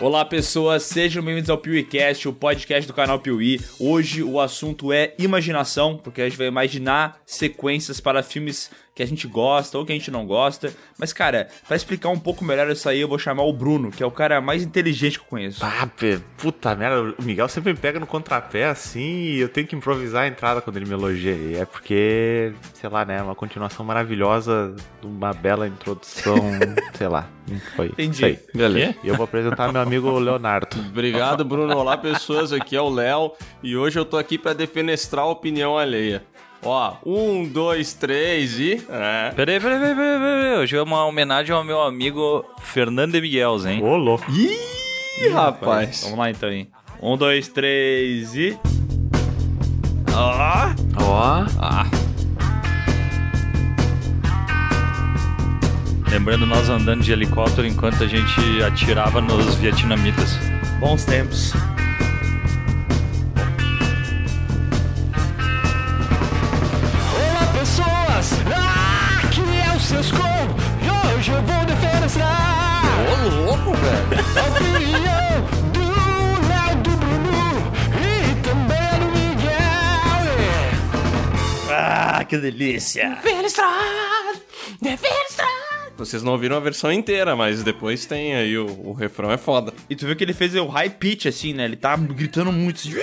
Olá pessoas, sejam bem-vindos ao PeeWeeCast, o podcast do canal Piuí. Hoje o assunto é imaginação, porque a gente vai imaginar sequências para filmes que a gente gosta ou que a gente não gosta. Mas, cara, para explicar um pouco melhor isso aí, eu vou chamar o Bruno, que é o cara mais inteligente que eu conheço. Ah, puta merda, o Miguel sempre me pega no contrapé assim e eu tenho que improvisar a entrada quando ele me elogia. E é porque, sei lá, né, uma continuação maravilhosa de uma bela introdução, sei lá. Foi. Entendi. Beleza. E eu vou apresentar meu amigo Leonardo. Obrigado, Bruno. Olá, pessoas. Aqui é o Léo e hoje eu tô aqui para defenestrar a opinião alheia. Ó, um, dois, três e. É. Peraí, peraí, peraí, peraí, peraí. Hoje é uma homenagem ao meu amigo Fernando Miguels, hein? Ô, louco. Ih, rapaz. Vamos lá então, hein? Um, dois, três e. Ó. Ó. Ah. Lembrando nós andando de helicóptero enquanto a gente atirava nos vietnamitas. Bons tempos. Ah, que delícia. Defenestrar. Vocês não ouviram a versão inteira, mas depois tem aí o, o refrão é foda. E tu viu que ele fez o high pitch assim, né? Ele tá gritando muito assim.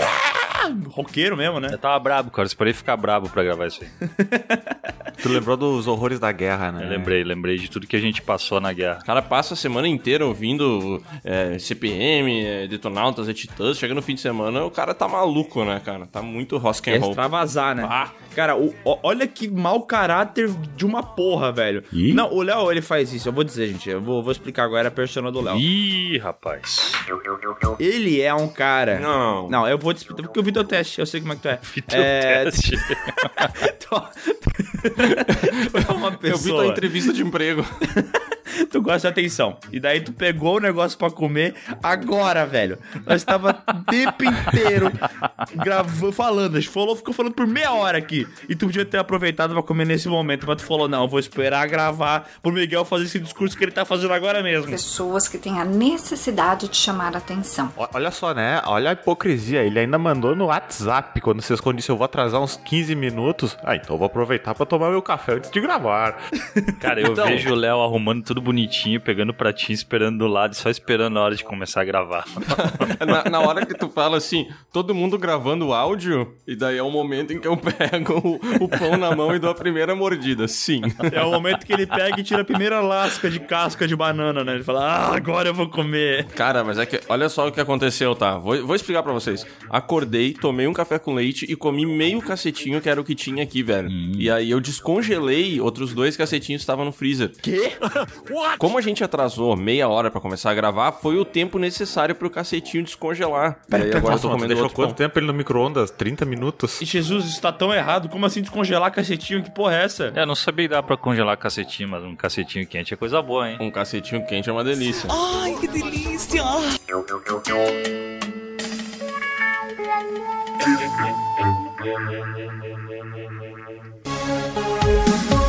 "Ah!" Roqueiro mesmo, né? Eu tava brabo, cara. Eu esperei ficar brabo pra gravar isso aí. Tu lembrou dos horrores da guerra, né? Eu lembrei, lembrei de tudo que a gente passou na guerra. O cara passa a semana inteira ouvindo é, CPM, é, Detonautas e Titãs. Chega no fim de semana, o cara tá maluco, né, cara? Tá muito rock and É roll. extravasar, né? Ah. Cara, o- o- olha que mau caráter de uma porra, velho. Ih. Não, o Léo, ele faz isso. Eu vou dizer, gente. Eu vou, vou explicar agora a persona do Léo. Ih, rapaz. Ele é um cara... Não. Não, eu vou te explicar, porque eu vi teu teste. Eu sei como é que tu é. Teu é... teste. tu é uma Eu vi tua pessoa... entrevista de emprego. tu gosta de atenção. E daí tu pegou o negócio pra comer agora, velho. Nós tava o tempo inteiro gravando, falando. A gente falou, ficou falando por meia hora aqui. E tu podia ter aproveitado pra comer nesse momento. Mas tu falou, não, eu vou esperar gravar pro Miguel fazer esse discurso que ele tá fazendo agora mesmo. pessoas que têm a necessidade de chamar atenção. O- Olha só, né? Olha a hipocrisia. Ele ainda mandou no WhatsApp quando vocês quando disse eu vou atrasar uns 15 minutos. Ah, então eu vou aproveitar pra tomar meu café antes de gravar. Cara, eu Então. vejo o Léo arrumando tudo bonitinho, pegando o pratinho, esperando do lado e só esperando a hora de começar a gravar. na, na hora que tu fala assim, todo mundo gravando áudio, e daí é o momento em que eu pego o, o pão na mão e dou a primeira mordida. Sim. É o momento que ele pega e tira a primeira lasca de casca de banana, né? Ele fala, ah, agora eu vou comer. Cara, mas é que olha só o que aconteceu, tá? Vou, vou explicar pra vocês. Acordei, tomei um café com leite e comi meio cacetinho que era o que tinha aqui, velho. E aí eu descongelei outros dois cacetinhos que estavam no freezer. Quê? Como a gente atrasou meia hora pra começar a gravar, foi o tempo necessário pro cacetinho descongelar. e aí agora eu tô comendo deixou outro quanto pão. tempo ele no micro-ondas? 30 minutos? E Jesus, isso tá tão errado. Como assim descongelar cacetinho? Que porra é essa? É, eu não sabia que dá pra congelar cacetinho, mas um cacetinho quente é coisa boa, hein? Um cacetinho quente é uma delícia.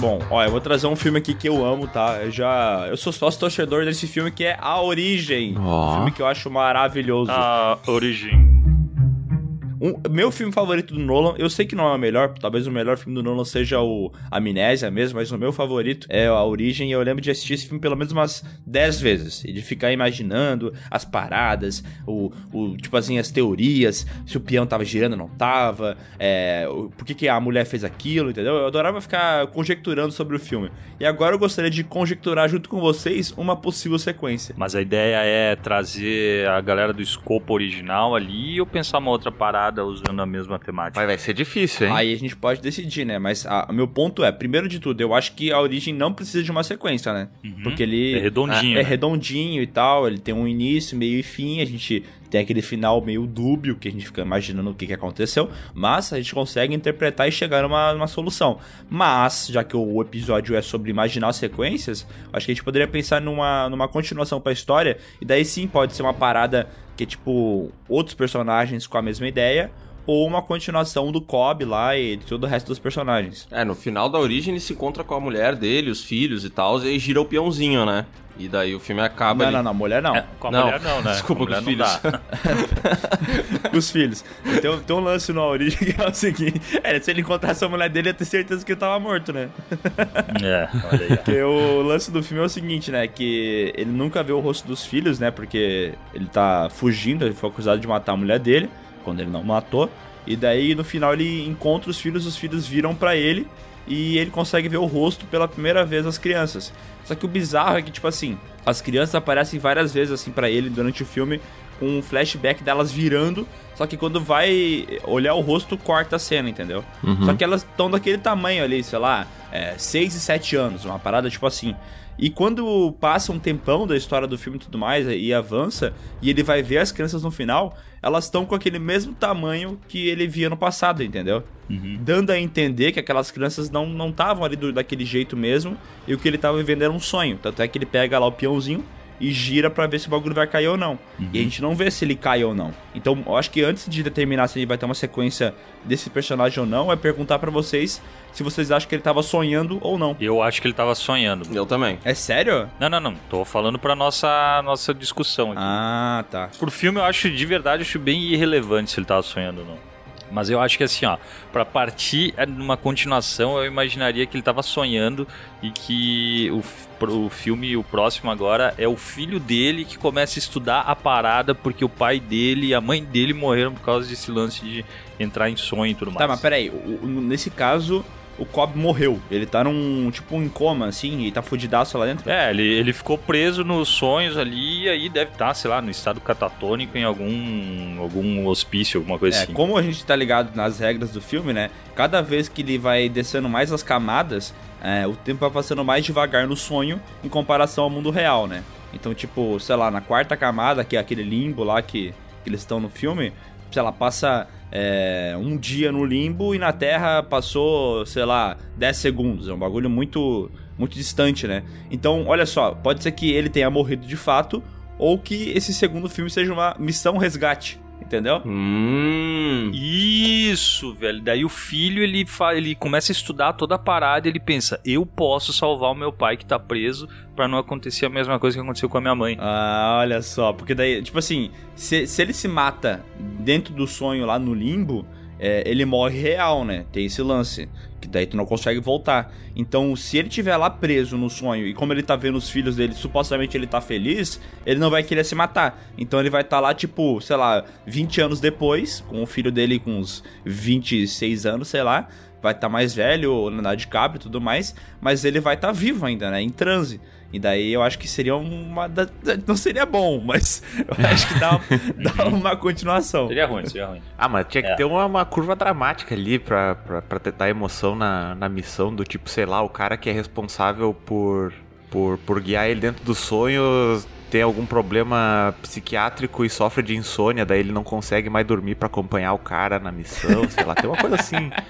Bom, ó, eu vou trazer um filme aqui que eu amo, tá? Eu já. Eu sou sócio torcedor desse filme que é A Origem. Ó. Um filme que eu acho maravilhoso. A origem. Um- meu filme favorito do Nolan, eu sei que não é o melhor, talvez o melhor filme do Nolan seja o Amnésia mesmo, mas o meu favorito é A Origem e eu lembro de assistir esse filme pelo menos umas 10 vezes. E de ficar imaginando as paradas, o, o tipo assim, as teorias, se o peão tava girando ou não tava, é, por que, que a mulher fez aquilo, entendeu? Eu adorava ficar conjecturando sobre o filme. E agora eu gostaria de conjecturar junto com vocês uma possível sequência. Mas a ideia é trazer a galera do escopo original ali ou pensar uma outra parada usando a mesma temática? Vai, vai ser difícil, hein? Aí a gente pode decidir, né? Mas a- o meu ponto é, primeiro de tudo, eu acho que a origem não precisa de uma sequência, né? Porque ele É redondinho, É, né? redondinho e tal, ele tem um início, meio e fim, a gente tem aquele final meio dúbio, que a gente fica imaginando o que, que aconteceu, mas a gente consegue interpretar e chegar numa, numa solução. Mas, já que o episódio é sobre imaginar sequências, acho que a gente poderia pensar numa, numa continuação pra história, e daí sim pode ser uma parada que tipo outros personagens com a mesma ideia, ou uma continuação do Cobb lá e de todo o resto dos personagens. É, no final da origem ele se encontra com a mulher dele, os filhos e tal, e aí gira o peãozinho, né? E daí o filme acaba Não, ali. não, não, mulher não. É, com a Não, mulher não, né? desculpa, com os filhos. Os filhos. Tem, tem um lance na origem que é o seguinte: é, se ele encontrasse a mulher dele, ia ter certeza que ele tava morto, né? É, olha aí. Porque o lance do filme é o seguinte, né? Que ele nunca vê o rosto dos filhos, né? Porque ele tá fugindo, ele foi acusado de matar a mulher dele, quando ele não matou. E daí no final ele encontra os filhos, os filhos viram pra ele e ele consegue ver o rosto pela primeira vez das crianças. Só que o bizarro é que, tipo assim, as crianças aparecem várias vezes assim pra ele durante o filme com um flashback delas virando, só que quando vai olhar o rosto, corta a cena, entendeu? Só que elas estão daquele tamanho ali, sei lá, 6 e 7 anos, uma parada tipo assim. E quando passa um tempão da história do filme e tudo mais, e avança, e ele vai ver as crianças no final, elas estão com aquele mesmo tamanho que ele via no passado, entendeu? Dando a entender que aquelas crianças não estavam ali do- daquele jeito mesmo, e o que ele tava vivendo era um sonho. Tanto é que ele pega lá o peãozinho e gira pra ver se o bagulho vai cair ou não. E a gente não vê se ele cai ou não. Então, eu acho que antes de determinar se ele vai ter uma sequência desse personagem ou não, é perguntar pra vocês se vocês acham que ele tava sonhando ou não. Eu acho que ele tava sonhando. Eu também. É sério? Não, não, não. Tô falando pra nossa, nossa discussão aqui. Ah, tá. Pro filme, eu acho, de verdade, eu acho bem irrelevante se ele tava sonhando ou não. Mas eu acho que assim, ó, pra partir é, numa continuação, eu imaginaria que ele tava sonhando e que o, o filme, o próximo agora, é o filho dele que começa a estudar a parada porque o pai dele e a mãe dele morreram por causa desse lance de entrar em sonho e tudo mais. Tá, mas peraí, nesse caso, o Cobb morreu. Ele tá num, tipo, em coma, assim, e tá fudidaço lá dentro. É, ele, ele ficou preso nos sonhos ali e aí deve estar, sei lá, no estado catatônico em algum, algum hospício, alguma coisa É, assim. como a gente tá ligado nas regras do filme, né? Cada vez que ele vai descendo mais as camadas, é, o tempo vai passando mais devagar no sonho em comparação ao mundo real, né? Então, tipo, sei lá, na quarta camada, que é aquele limbo lá que, que eles estão no filme, sei lá, passa é, um dia no limbo e na Terra passou, sei lá, 10 segundos. É um bagulho muito, muito distante, né? Então, olha só, pode ser que ele tenha morrido de fato ou que esse segundo filme seja uma missão resgate, entendeu? Hum. Isso, velho. Daí o filho ele, fa... ele começa a estudar toda a parada e ele pensa: eu posso salvar o meu pai que tá preso pra não acontecer a mesma coisa que aconteceu com a minha mãe. Ah, olha só, porque daí, tipo assim, se, se ele se mata dentro do sonho lá no limbo, é, ele morre real, né? Tem esse lance. Que daí tu não consegue voltar. Então, se ele tiver lá preso no sonho e como ele tá vendo os filhos dele, supostamente ele tá feliz, ele não vai querer se matar. Então ele vai estar tá lá, tipo, sei lá, 20 anos depois, com o filho dele com uns 26 anos, sei lá. Vai estar mais velho, Leonardo DiCaprio e tudo mais, mas ele vai estar vivo ainda, né? Em transe. E daí eu acho que seria uma. da- Não seria bom, mas eu acho que dá, dá uma continuação. Seria ruim, seria ruim. Ah, mas tinha que É. ter uma, uma curva dramática ali pra, pra, pra dar emoção na, na missão do tipo, sei lá, o cara que é responsável por, por, por guiar ele dentro dos sonhos tem algum problema psiquiátrico e sofre de insônia, daí ele não consegue mais dormir pra acompanhar o cara na missão, sei lá, tem uma coisa assim.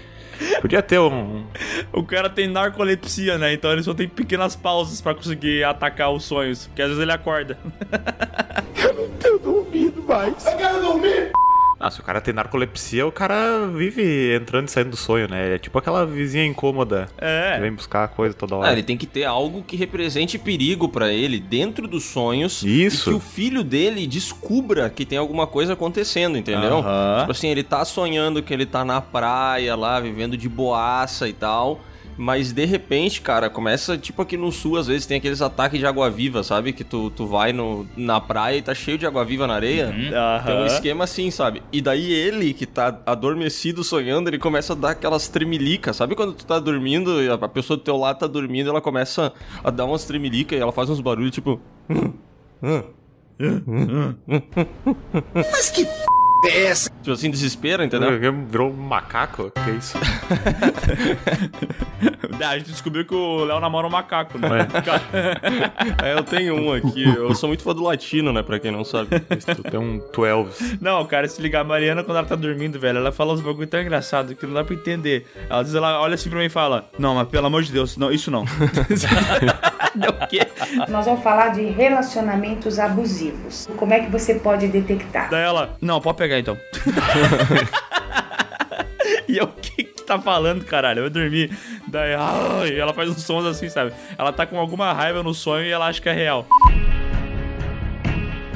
Podia ter um. O cara tem narcolepsia, né? Então ele só tem pequenas pausas pra conseguir atacar os sonhos. Porque às vezes ele acorda. Ah, se o cara tem narcolepsia, o cara vive entrando e saindo do sonho, né? É tipo aquela vizinha incômoda que É. vem buscar coisa toda Ah, hora. ele tem que ter algo que represente perigo pra ele dentro dos sonhos. Isso. E que o filho dele descubra que tem alguma coisa acontecendo, entendeu? Tipo assim, ele tá sonhando que ele tá na praia lá, vivendo de boaça e tal. Mas de repente, cara, começa tipo aqui no sul, às vezes tem aqueles ataques de água-viva, sabe? Que tu, tu vai no, na praia e tá cheio de água-viva na areia. Tem um esquema assim, sabe? E daí ele, que tá adormecido sonhando, ele começa a dar aquelas tremelicas. Sabe quando tu tá dormindo e a pessoa do teu lado tá dormindo, ela começa a dar umas tremelicas e ela faz uns barulhos tipo. Tipo assim, desespero, entendeu? Virou um macaco? Que isso? a gente descobriu que o Léo namora um macaco, né? É, eu tenho um aqui. Eu sou muito fã do latino, né? Pra quem não sabe. Tu tem um 12. Não, cara, se ligar a Mariana quando ela tá dormindo, velho, ela fala uns bagulho tão engraçado que não dá pra entender. Às vezes ela olha assim pra mim e fala: Não, mas pelo amor de Deus, não, isso não. o quê? Nós vamos falar de relacionamentos abusivos. Como é que você pode detectar? Daí ela, não, pode pegar então. e o que que tá falando, caralho? Eu vou dormir. Daí, ai, ela faz uns sons assim, sabe? Ela tá com alguma raiva no sonho e ela acha que é real.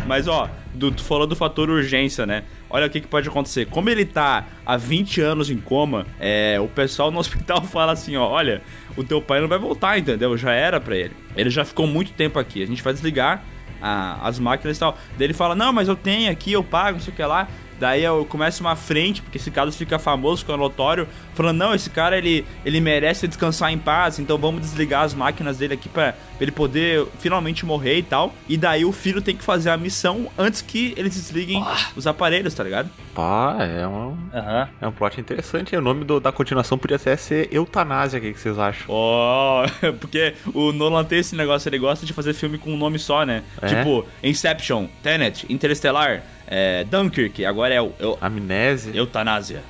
Mas ó, do, tu falou do fator urgência, né? Olha o que, que pode acontecer. Como ele tá há 20 anos em coma, é, o pessoal no hospital fala assim, ó, olha, o teu pai não vai voltar, entendeu? Já era pra ele. Ele já ficou muito tempo aqui. A gente vai desligar a- as máquinas e tal. Daí ele fala, não, mas eu tenho aqui, eu pago, não sei o que lá. Daí eu começo uma frente, porque esse caso fica famoso, fica notório, falando, não, esse cara, ele, ele merece descansar em paz, então vamos desligar as máquinas dele aqui pra, pra ele poder finalmente morrer e tal. E daí o filho tem que fazer a missão antes que eles desliguem os aparelhos, tá ligado? Pá, é um, Aham. é um plot interessante. O nome do- da continuação podia até ser Eutanásia. O que, que vocês acham? Ó, porque o Nolan tem esse negócio, ele gosta de fazer filme com um nome só, né? É? Tipo, Inception, Tenet, Interestelar, é, Dunkirk, agora é o, eu, Amnésia. Eutanásia.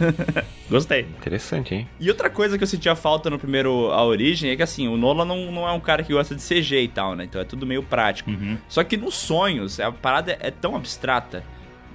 Gostei. Interessante, hein? E outra coisa que eu sentia falta no primeiro A Origem é que, assim, o Nolan não, não é um cara que gosta de CG e tal, né? Então é tudo meio prático. Só que nos sonhos, a parada é tão abstrata.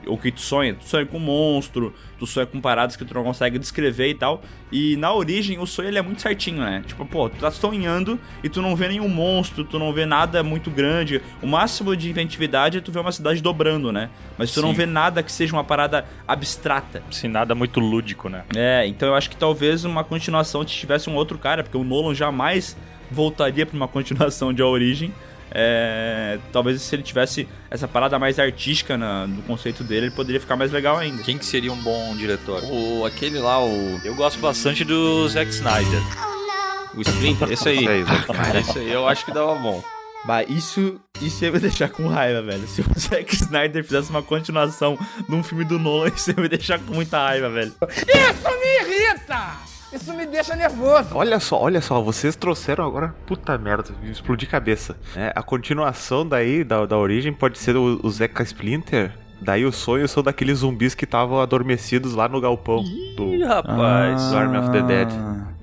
O que tu sonha? Tu sonha com monstro, tu sonha com paradas que tu não consegue descrever e tal. E na origem, o sonho ele é muito certinho, né? Tipo, pô, tu tá sonhando e tu não vê nenhum monstro, tu não vê nada muito grande. O máximo de inventividade é tu ver uma cidade dobrando, né? Mas tu não Sim. vê nada que seja uma parada abstrata. Sem nada muito lúdico, né? É, então eu acho que talvez uma continuação tivesse um outro cara, porque o Nolan jamais voltaria pra uma continuação de A Origem. É, talvez se ele tivesse essa parada mais artística na- no conceito dele, ele poderia ficar mais legal ainda. Quem que seria um bom diretor? O, aquele lá, o, Eu gosto bastante do Zack Snyder. o Splinter, esse aí. Esse aí, Zack Cara, esse aí eu acho que dava bom. Bah, isso, isso ia me deixar com raiva, velho. Se o Zack Snyder fizesse uma continuação de um filme do Nolan, isso ia me deixar com muita raiva, velho. Olha só, olha só, vocês trouxeram agora. Puta merda, explodi cabeça. É, a continuação daí, da, da origem, pode ser o, o Zeca Splinter. Daí os sonhos são daqueles zumbis que estavam adormecidos lá no galpão do, Ih, rapaz. do Army of the Dead.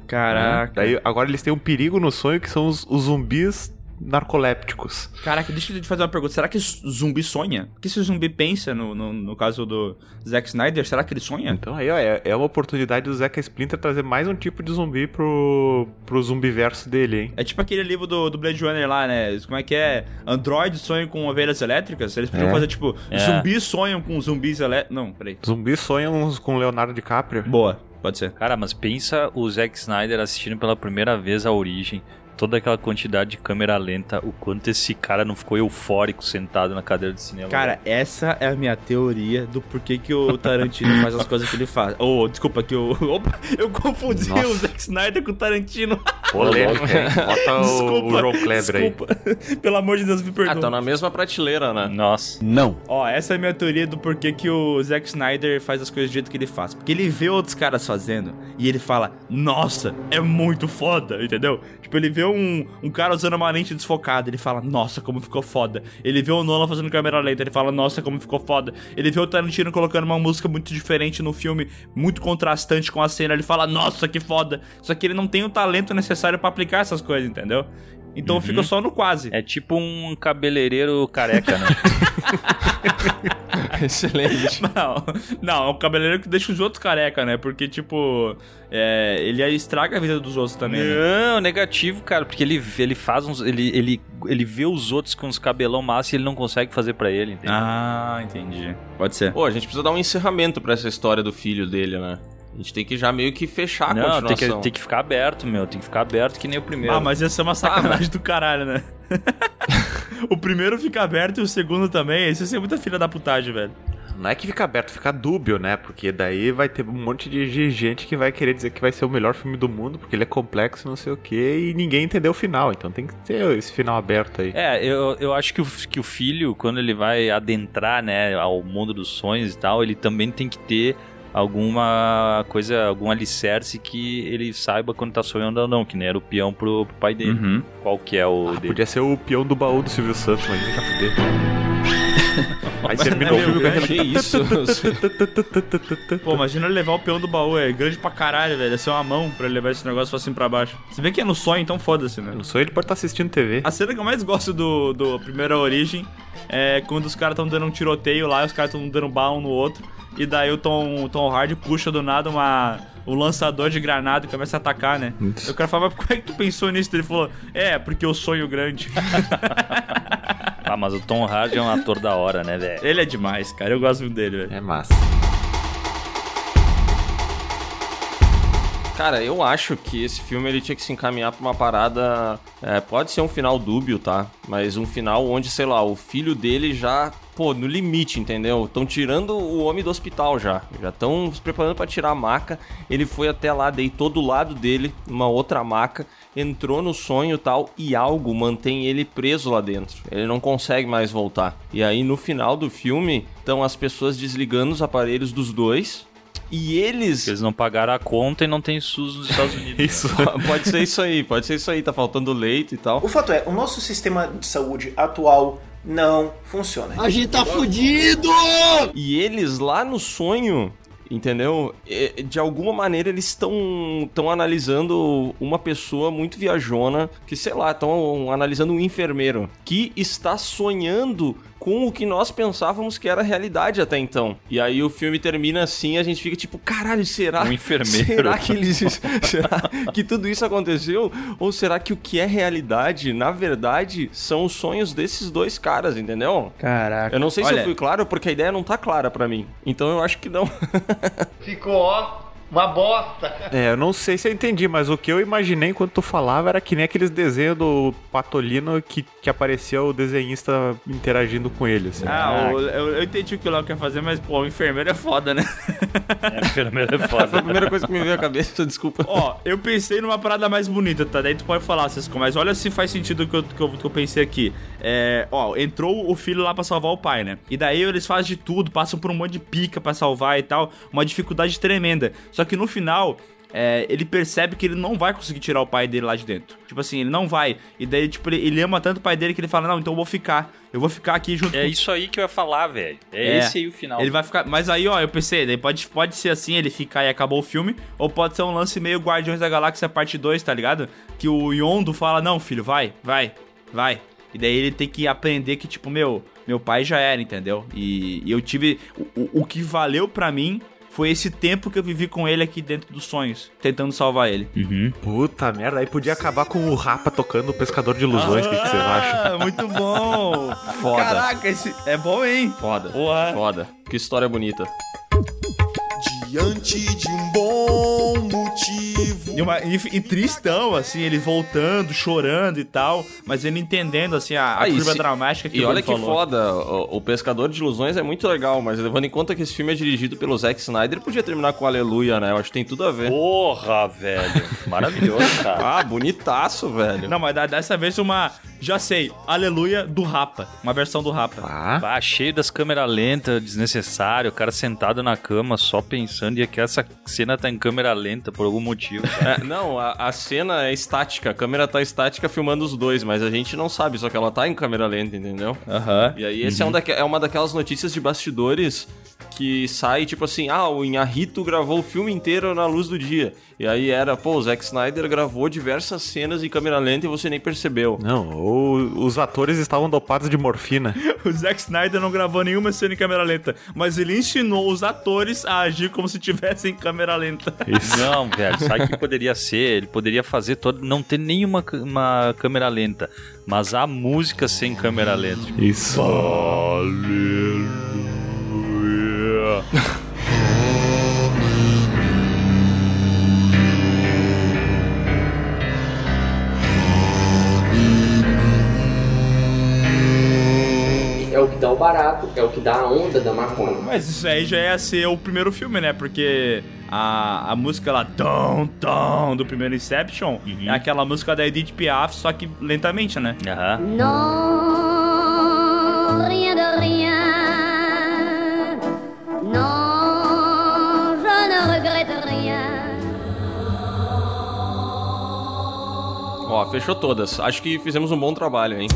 Caraca. Daí agora eles têm um perigo no sonho que são os, os zumbis narcolépticos. Caraca, deixa eu te fazer uma pergunta. Será que zumbi sonha? O que se o zumbi pensa no, no, no caso do Zack Snyder? Será que ele sonha? Então aí, ó, é, é uma oportunidade do Zeca Splinter trazer mais um tipo de zumbi pro, pro zumbiverso dele, hein? É tipo aquele livro do, do Blade Runner lá, né? Como é que é? Android sonham com ovelhas elétricas? Eles podiam É. fazer tipo, É. zumbis sonham com zumbis elétricos. Não, peraí. Zumbis sonham com Leonardo DiCaprio. Boa, pode ser. Cara, mas pensa o Zack Snyder assistindo pela primeira vez a origem. Toda aquela quantidade de câmera lenta, o quanto esse cara não ficou eufórico sentado na cadeira de cinema. Cara, essa é a minha teoria do porquê que o Tarantino faz as coisas que ele faz. Oh, desculpa que eu. Opa, eu confundi Nossa. o Zack Snyder com o Tarantino. Polêmica, hein? Bota o, desculpa. o João Kleber aí. desculpa. Pelo amor de Deus, me Ah, perdoa. tá na mesma prateleira, né? Nossa. Ó, essa é a minha teoria do porquê que o Zack Snyder faz as coisas do jeito que ele faz. Porque ele vê outros caras fazendo e ele fala, nossa, é muito foda, entendeu? Tipo, ele vê um, um cara usando uma lente desfocada, ele fala, nossa, como ficou foda. Ele vê o Nolan fazendo câmera lenta, ele fala, nossa, como ficou foda. Ele vê o Tarantino colocando uma música muito diferente no filme, muito contrastante com a cena, ele fala, nossa, que foda. Só que ele não tem o talento necessário pra aplicar essas coisas, entendeu? Então fica só no quase. É tipo um cabeleireiro careca, né? Excelente. Não, não, é um cabeleireiro que deixa os outros careca, né? Porque, tipo, é, ele estraga a vida dos outros também, né? Não, negativo, cara, porque ele, ele faz uns. Ele, ele, ele vê os outros com os cabelão massa e ele não consegue fazer pra ele, entendeu? Ah, entendi. Pode ser. Pô, a gente precisa dar um encerramento pra essa história do filho dele, né? A gente tem que já meio que fechar a não, tem continuação. que, tem que ficar aberto, meu. Tem que ficar aberto que nem o primeiro. Ah, mas ia ser uma sacanagem do caralho, né? o primeiro fica aberto e o segundo também. Isso ia ser muita filha da putagem, velho. não é que fica aberto, fica dúbio, né? Porque daí vai ter um monte de gente que vai querer dizer que vai ser o melhor filme do mundo, porque ele é complexo, não sei o quê, e ninguém entendeu o final. Então tem que ter esse final aberto aí. É, eu, eu acho que o, que o filho, quando ele vai adentrar, né, ao mundo dos sonhos e tal, ele também tem que ter alguma coisa, algum alicerce que ele saiba quando tá sonhando ou não, que nem era o peão pro, pro pai dele. Uhum. Qual que é o Ah, dele? podia ser o peão do baú do Silvio Santos, mas já fuder. Aí termina o filme com aquela... Que isso? Pô, imagina ele levar o peão do baú, é grande pra caralho, velho. É ser uma mão pra ele levar esse negócio assim pra baixo. Se bem que é no sonho, então foda-se, né? Não sou ele pode estar assistindo TV. A cena que eu mais gosto do, do Primeira Origem é quando os caras estão dando um tiroteio lá, os caras estão dando bala um no outro. E daí o Tom, o Tom Hardy puxa do nada uma, um lançador de granada e começa a atacar, né? E o cara fala, mas como é que tu pensou nisso? Ele falou, é, porque eu sonho grande. Ah, mas o Tom Hardy é um ator da hora, né, velho? ele é demais, cara. Eu gosto muito dele, velho. É massa. Cara, eu acho que esse filme ele tinha que se encaminhar pra uma parada. é, pode ser um final dúbio, tá? Mas um final onde, sei lá, o filho dele já. Pô, no limite, entendeu? Estão tirando o homem do hospital já. Já estão se preparando pra tirar a maca. Ele foi até lá, deitou do lado dele, numa outra maca, entrou no sonho tal, e algo mantém ele preso lá dentro. Ele não consegue mais voltar. E aí, no final do filme, estão as pessoas desligando os aparelhos dos dois. E eles Porque eles não pagaram a conta e não tem SUS nos Estados Unidos. Isso. pode ser isso aí, pode ser isso aí, tá faltando leito e tal. O fato é, o nosso sistema de saúde atual não funciona. A gente tá fudido! E eles lá no sonho, entendeu? É, De alguma maneira eles estão estão analisando uma pessoa muito viajona, que sei lá, estão analisando um enfermeiro que está sonhando com o que nós pensávamos que era realidade até então. E aí o filme termina assim, a gente fica tipo, caralho, será? Um enfermeiro. Será que eles será que tudo isso aconteceu ou será que o que é realidade, na verdade, são os sonhos desses dois caras, entendeu? Caraca. Eu não sei se Olha, eu fui claro, porque a ideia não tá clara pra mim. Então eu acho que não. Ficou, ó, uma bosta. É, eu não sei se eu entendi, mas o que eu imaginei enquanto tu falava era que nem aqueles desenhos do Patolino que, que aparecia o desenhista interagindo com ele. Assim. Ah, o- eu, eu entendi o que o Léo quer fazer, mas, pô, o enfermeiro é foda, né? É, enfermeiro é Foi a foda. primeira coisa que me veio à cabeça, desculpa. Ó, eu pensei numa parada mais bonita, tá? Daí tu pode falar, Cisco, mas olha se faz sentido o que eu, que, eu, que eu pensei aqui. É, ó, entrou o filho lá pra salvar o pai, né? E daí eles fazem de tudo, passam por um monte de pica pra salvar e tal, uma dificuldade tremenda. Só que no final, é, ele percebe que ele não vai conseguir tirar o pai dele lá de dentro. Tipo assim, ele não vai. E daí, tipo, ele, ele ama tanto o pai dele que ele fala, não, então eu vou ficar. Eu vou ficar aqui junto É com isso aí que eu ia falar, velho. É, É. esse aí o final. Ele vai ficar. Mas aí, ó, eu pensei, daí pode, pode ser assim, ele ficar e acabou o filme, ou pode ser um lance meio Guardiões da Galáxia parte 2, tá ligado? Que o Yondo fala, não, filho, vai, vai, vai. E daí ele tem que aprender que, tipo, meu, meu pai já era, entendeu? E, e eu tive. O, o- o que valeu pra mim foi esse tempo que eu vivi com ele aqui dentro dos sonhos, tentando salvar ele. Uhum. Puta merda, aí podia acabar com o Rapa tocando o Pescador de Ilusões, o que, que vocês acham? Ah, muito bom! Foda. Caraca, esse é bom, hein? Foda. Porra. Foda. Que história bonita. Diante de um bom motivo. E, uma, e, e tristão, assim, ele voltando, chorando e tal, mas ele entendendo, assim, a, a Ah, curva se- dramática que E o olha que falou. foda, o, o Pescador de Ilusões é muito legal, mas levando em conta que esse filme é dirigido pelo Zack Snyder, podia terminar com Aleluia, né? Eu acho que tem tudo a ver. Porra, velho. Maravilhoso, cara. Ah, bonitaço, velho. Não, mas dá- dessa vez uma, já sei, Aleluia do Rapa, uma versão do Rapa. Ah, Ah, cheio das câmeras lentas, desnecessário, o cara sentado na cama só pensando e que essa cena tá em câmera lenta por algum motivo. É, não, a, a cena é estática, a câmera tá estática filmando os dois, mas a gente não sabe, só que ela tá em câmera lenta, entendeu? Aham. E aí, esse é, um daque- é uma daquelas notícias de bastidores que sai, tipo assim, ah, o Inharito gravou o filme inteiro na luz do dia. E aí era, pô, o Zack Snyder gravou diversas cenas em câmera lenta e você nem percebeu. não, o- os atores estavam dopados de morfina. O Zack Snyder não gravou nenhuma cena em câmera lenta, mas ele ensinou os atores a agir como se tivessem em câmera lenta. Isso. Não, velho, sabe o que poderia ser? Ele poderia fazer todo. Não ter nenhuma uma câmera lenta, mas a música sem câmera lenta. Tipo, É o que dá o barato, é o que dá a onda da maconha. Mas isso aí já ia ser o primeiro filme, né? Porque a, a música lá, tom, tom, do primeiro Inception, é aquela música da Edith Piaf, só que lentamente, né? Aham. Rien Ó, fechou todas. Acho que fizemos um bom trabalho, hein?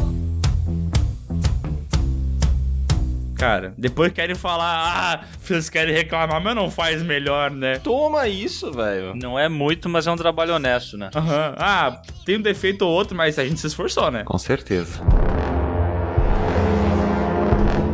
Cara, depois querem falar, ah, vocês querem reclamar, mas não faz melhor, né? Toma isso, velho. Não é muito, mas é um trabalho honesto, né? Aham. Ah, tem um defeito ou outro, mas a gente se esforçou, né? Com certeza.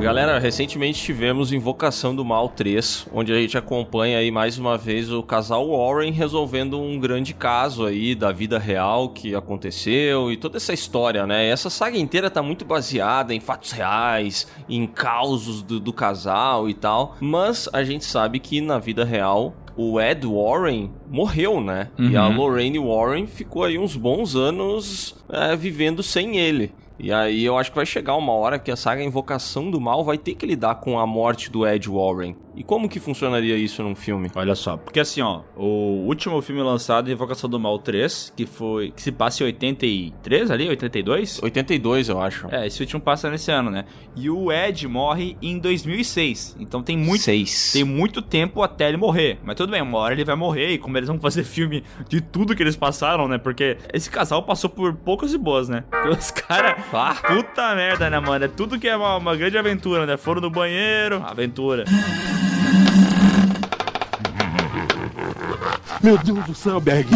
Galera, recentemente tivemos Invocação do Mal 3, onde a gente acompanha aí mais uma vez o casal Warren resolvendo um grande caso aí da vida real que aconteceu e toda essa história, né? Essa saga inteira tá muito baseada em fatos reais, em causos do, do casal e tal, mas a gente sabe que na vida real o Ed Warren morreu, né? E a Uhum. Lorraine Warren ficou aí uns bons anos é, vivendo sem ele. E aí eu acho que vai chegar uma hora que a saga Invocação do Mal vai ter que lidar com a morte do Ed Warren. E como que funcionaria isso num filme? Olha só, porque assim, ó, o último filme lançado, Invocação do Mal 3, que foi. que se passa em 83 ali, 82? 82, eu acho. É, esse último passa nesse ano, né? E o Ed morre em 2006. Então tem muito. Seis. Tem muito tempo até ele morrer. Mas tudo bem, uma hora ele vai morrer. E como eles vão fazer filme de tudo que eles passaram, né? Porque esse casal passou por poucas e boas, né? Porque os caras. Ah. Puta merda, né, mano? É tudo que é uma, uma grande aventura, né? Foram no banheiro, aventura. Meu Deus do céu, Berg.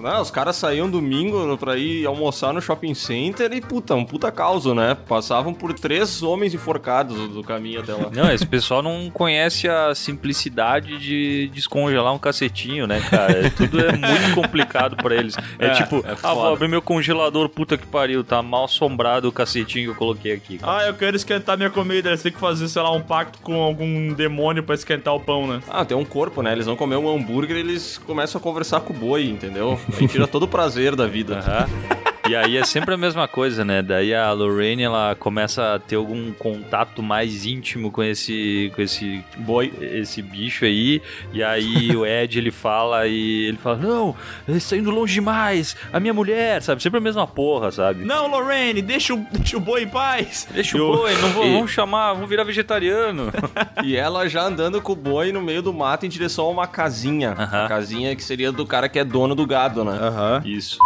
Não, os caras saíam domingo pra ir almoçar no shopping center e, puta, um puta causa, né? Passavam por três homens enforcados do caminho até lá. Não, esse pessoal não conhece a simplicidade de descongelar um cacetinho, né, cara? Tudo é muito complicado pra eles. É, É, tipo, é ah, vou abrir meu congelador, puta que pariu, tá mal assombrado o cacetinho que eu coloquei aqui. Ah, eu quero esquentar minha comida. Eles têm que fazer, sei lá, um pacto com algum demônio pra esquentar o pão, né? Ah, tem um corpo, né? Eles vão comer um hambúrguer e eles começam a conversar com o boi, entendeu? Tira todo o prazer da vida. Aham. E aí é sempre a mesma coisa, né? Daí a Lorraine, ela começa a ter algum contato mais íntimo com esse com esse Boi. esse bicho aí, e aí o Ed ele fala e ele fala: "Não, ele está indo longe demais. A minha mulher, sabe? Sempre a mesma porra, sabe? Não, Lorraine, deixa o, deixa o boi em paz. Deixa o boi, não vou, e- vamos chamar, vamos virar vegetariano. E ela já andando com o boi no meio do mato em direção a uma casinha. Aham. A casinha que seria do cara que é dono do gado, né? Aham. Isso.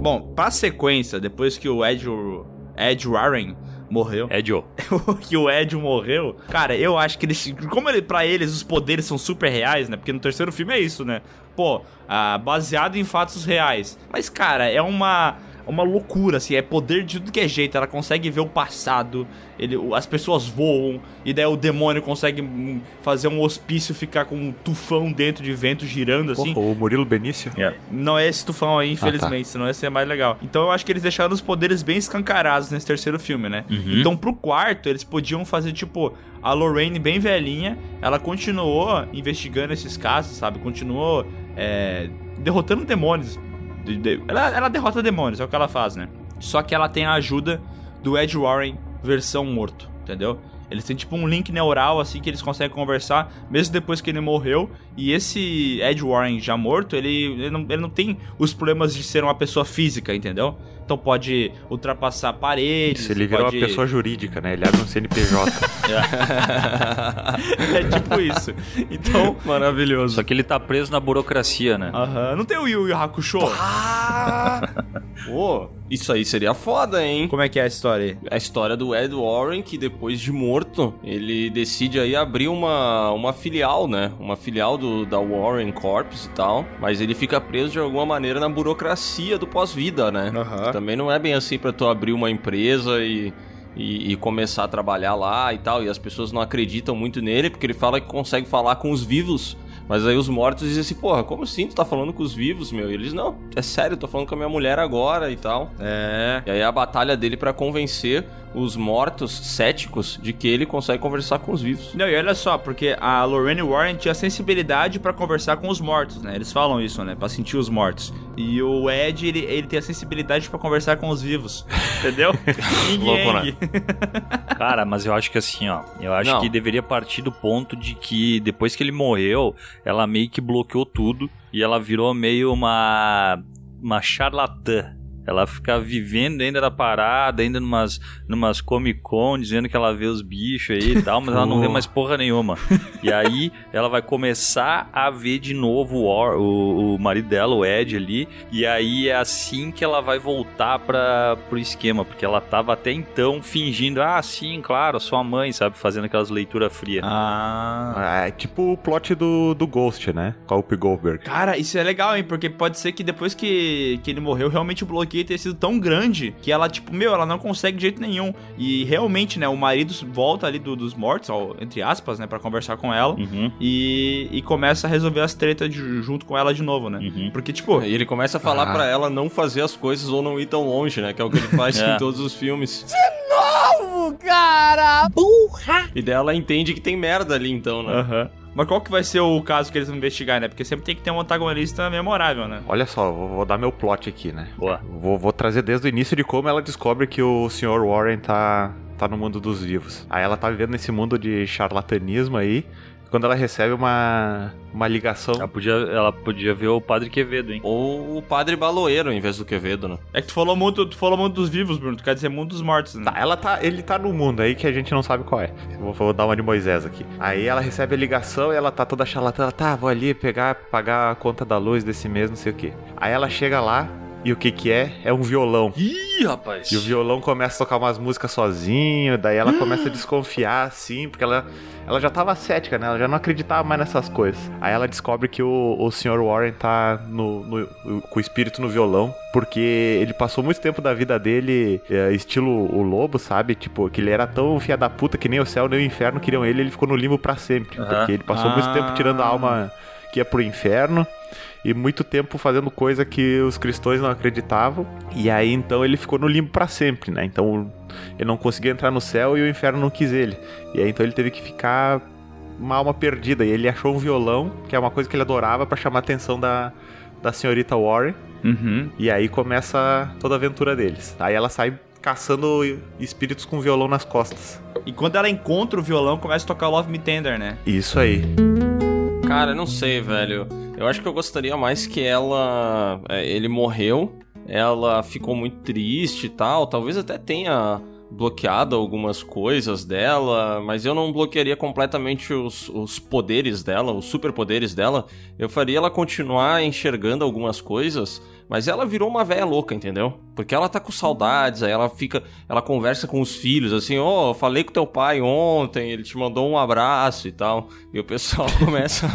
Bom, pra sequência, depois que o Ed, Ed Warren morreu, Ed, ó. que o Ed morreu, cara, eu acho que eles. Como ele, pra eles os poderes são super reais, né? Porque no terceiro filme é isso, né? Pô, ah, baseado em fatos reais. Mas, cara, é uma. Uma loucura, assim, é poder de tudo que é jeito. Ela consegue ver o passado, ele, as pessoas voam, e daí o demônio consegue hum, fazer um hospício ficar com um tufão dentro de vento girando, assim. Porra, o Murilo Benício. Não é esse tufão aí, infelizmente, senão ia ser mais legal. Então eu acho que eles deixaram os poderes bem escancarados nesse terceiro filme, né? Então pro quarto, eles podiam fazer, tipo, a Lorraine bem velhinha, ela continuou investigando esses casos, sabe? Continuou é, derrotando demônios. De- de- Ela, ela derrota demônios, é o que ela faz, né? Só que ela tem a ajuda do Ed Warren versão morto, entendeu? Eles têm tipo um link neural assim que eles conseguem conversar mesmo depois que ele morreu. E esse Ed Warren já morto, ele, ele, não, ele não tem os problemas de ser uma pessoa física, entendeu? Então pode ultrapassar paredes. Isso, ele virou pode... uma pessoa jurídica, né? Ele abre um CNPJ. é tipo isso. Então, Maravilhoso. Só que ele tá preso na burocracia, né? aham. Não tem o Yu Yu Hakusho? Pô, isso aí seria foda, hein? Como é que é a história aí? A história do Ed Warren, que depois de morto, ele decide aí abrir uma, uma filial, né? Uma filial do, da Warren Corps e tal. Mas ele fica preso de alguma maneira na burocracia do pós-vida, né? Aham. Também não é bem assim pra tu abrir uma empresa e, e, e começar a trabalhar lá e tal. E as pessoas não acreditam muito nele, porque ele fala que consegue falar com os vivos Mas aí os mortos dizem assim, porra, como assim tu tá falando com os vivos, meu? E eles, não, é sério, eu tô falando com a minha mulher agora e tal. É. E aí a batalha dele pra convencer os mortos céticos de que ele consegue conversar com os vivos. Não, e olha só, porque a Lorraine Warren tinha sensibilidade pra conversar com os mortos, né? Eles falam isso, né? Pra sentir os mortos. E o Ed, ele, ele tem a sensibilidade pra conversar com os vivos. Entendeu? Louco, né? Cara, mas eu acho que assim, ó. Eu acho Não. que deveria partir do ponto de que depois que ele morreu, ela meio que bloqueou tudo e ela virou meio uma. uma charlatã. Ela fica vivendo ainda da parada, ainda numas, numas Comic Con, dizendo que ela vê os bichos aí e tal, mas ela não vê mais porra nenhuma. E aí ela vai começar a ver de novo o, Or- o, o marido dela, o Ed ali, e aí é assim que ela vai voltar para pro esquema, porque ela tava até então fingindo, ah, sim, claro, sua mãe, sabe, fazendo aquelas leituras frias. Ah. É tipo o plot do, do Ghost, né? Com a Whoopi Goldberg. Cara, isso é legal, hein? Porque pode ser que depois que, que ele morreu, realmente o bloqueio tenha sido tão grande que ela, tipo, meu, ela não consegue de jeito nenhum. E realmente, né, o marido volta ali do- dos mortos, ó, entre aspas, né, pra conversar com ela. Uhum. E, e começa a resolver as tretas de- junto com ela de novo, né? Uhum. Porque, tipo, E ele começa a falar Ah. pra ela não fazer as coisas ou não ir tão longe, né? Que é o que ele faz É. em todos os filmes. Novo, cara! Burra! E daí ela entende que tem merda ali, então, né? Aham. Mas qual que vai ser o caso que eles vão investigar, né? Porque sempre tem que ter um antagonista memorável, né? Olha só, vou, vou dar meu plot aqui, né? Boa. Vou, vou trazer desde o início de como ela descobre que o Sr. Warren tá, tá no mundo dos vivos. Aí ela tá vivendo nesse mundo de charlatanismo aí. Quando ela recebe uma, uma ligação. Ela podia, ela podia ver o Padre Quevedo, hein? Ou o Padre Baloeiro em vez do Quevedo, né? É que tu falou muito, tu falou muito dos vivos, Bruno. Tu quer dizer muito dos mortos, né? Tá, ela tá, ele tá no mundo aí que a gente não sabe qual é. Vou, vou dar uma de Moisés aqui. Aí ela recebe a ligação e ela tá toda charlatã. Ela tá, vou ali pegar, pagar a conta da luz desse mês, não sei o que. Aí ela chega lá e o que que é? É um violão. Ih, rapaz. E o violão começa a tocar umas músicas sozinho, daí ela começa a desconfiar, assim, porque ela, ela já tava cética, né? Ela já não acreditava mais nessas coisas. Aí ela descobre que o, o Sr. Warren tá no, no- com o espírito no violão, porque ele passou muito tempo da vida dele, é, estilo o lobo, sabe? Tipo, que ele era tão fia da puta que nem o céu nem o inferno queriam ele, ele ficou no limbo pra sempre. Aham. Porque ele passou muito Ah. tempo tirando a alma que ia pro inferno e muito tempo fazendo coisa que os cristãos não acreditavam. E aí então ele ficou no limbo pra sempre, né? Então ele não conseguia entrar no céu e o inferno não quis ele. E aí então ele teve que ficar uma alma perdida. E ele achou um violão, que é uma coisa que ele adorava, pra chamar a atenção da, da senhorita Warren. Uhum. E aí começa toda a aventura deles. Aí ela sai caçando espíritos com violão nas costas. E quando ela encontra o violão, começa a tocar Love Me Tender, né? Isso aí. Cara, eu não sei, velho. Eu acho que eu gostaria mais que ela. é, ele morreu, ela ficou muito triste e tal. Talvez até tenha bloqueado algumas coisas dela, mas eu não bloquearia completamente os, os poderes dela, os superpoderes dela. Eu faria ela continuar enxergando algumas coisas, mas ela virou uma velha louca, entendeu? Porque ela tá com saudades, aí ela fica, ela conversa com os filhos, assim, ó, falei com teu pai ontem, ele te mandou um abraço e tal. E o pessoal começa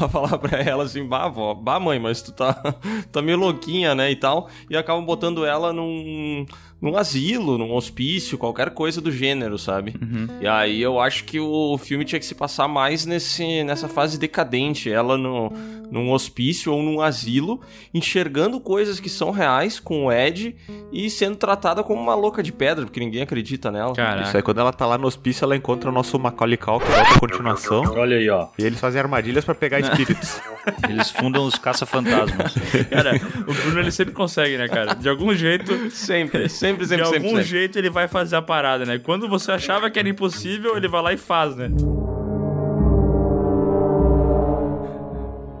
a falar pra ela assim, bah, vó, bah, mãe, mas tu tá, tá meio louquinha, né, e tal. E acabam botando ela num, num asilo, num hospício, qualquer coisa do gênero, sabe? E aí eu acho que o filme tinha que se passar mais nesse, nessa fase decadente, ela no, num hospício ou num asilo, enxergando coisas que são reais com o Ed e sendo tratada como uma louca de pedra, porque ninguém acredita nela. Isso aí, quando ela tá lá no hospício, ela encontra o nosso Macaulay Culkin, da outra continuação. Olha aí, ó. E eles fazem armadilhas pra pegar espíritos. Eles fundam os caça-fantasmas. Cara, o Bruno ele sempre consegue, né, cara? De algum jeito. Sempre, sempre, De sempre, algum sempre, sempre. jeito ele vai fazer a parada, né? Quando você achava que era impossível, ele vai lá e faz, né?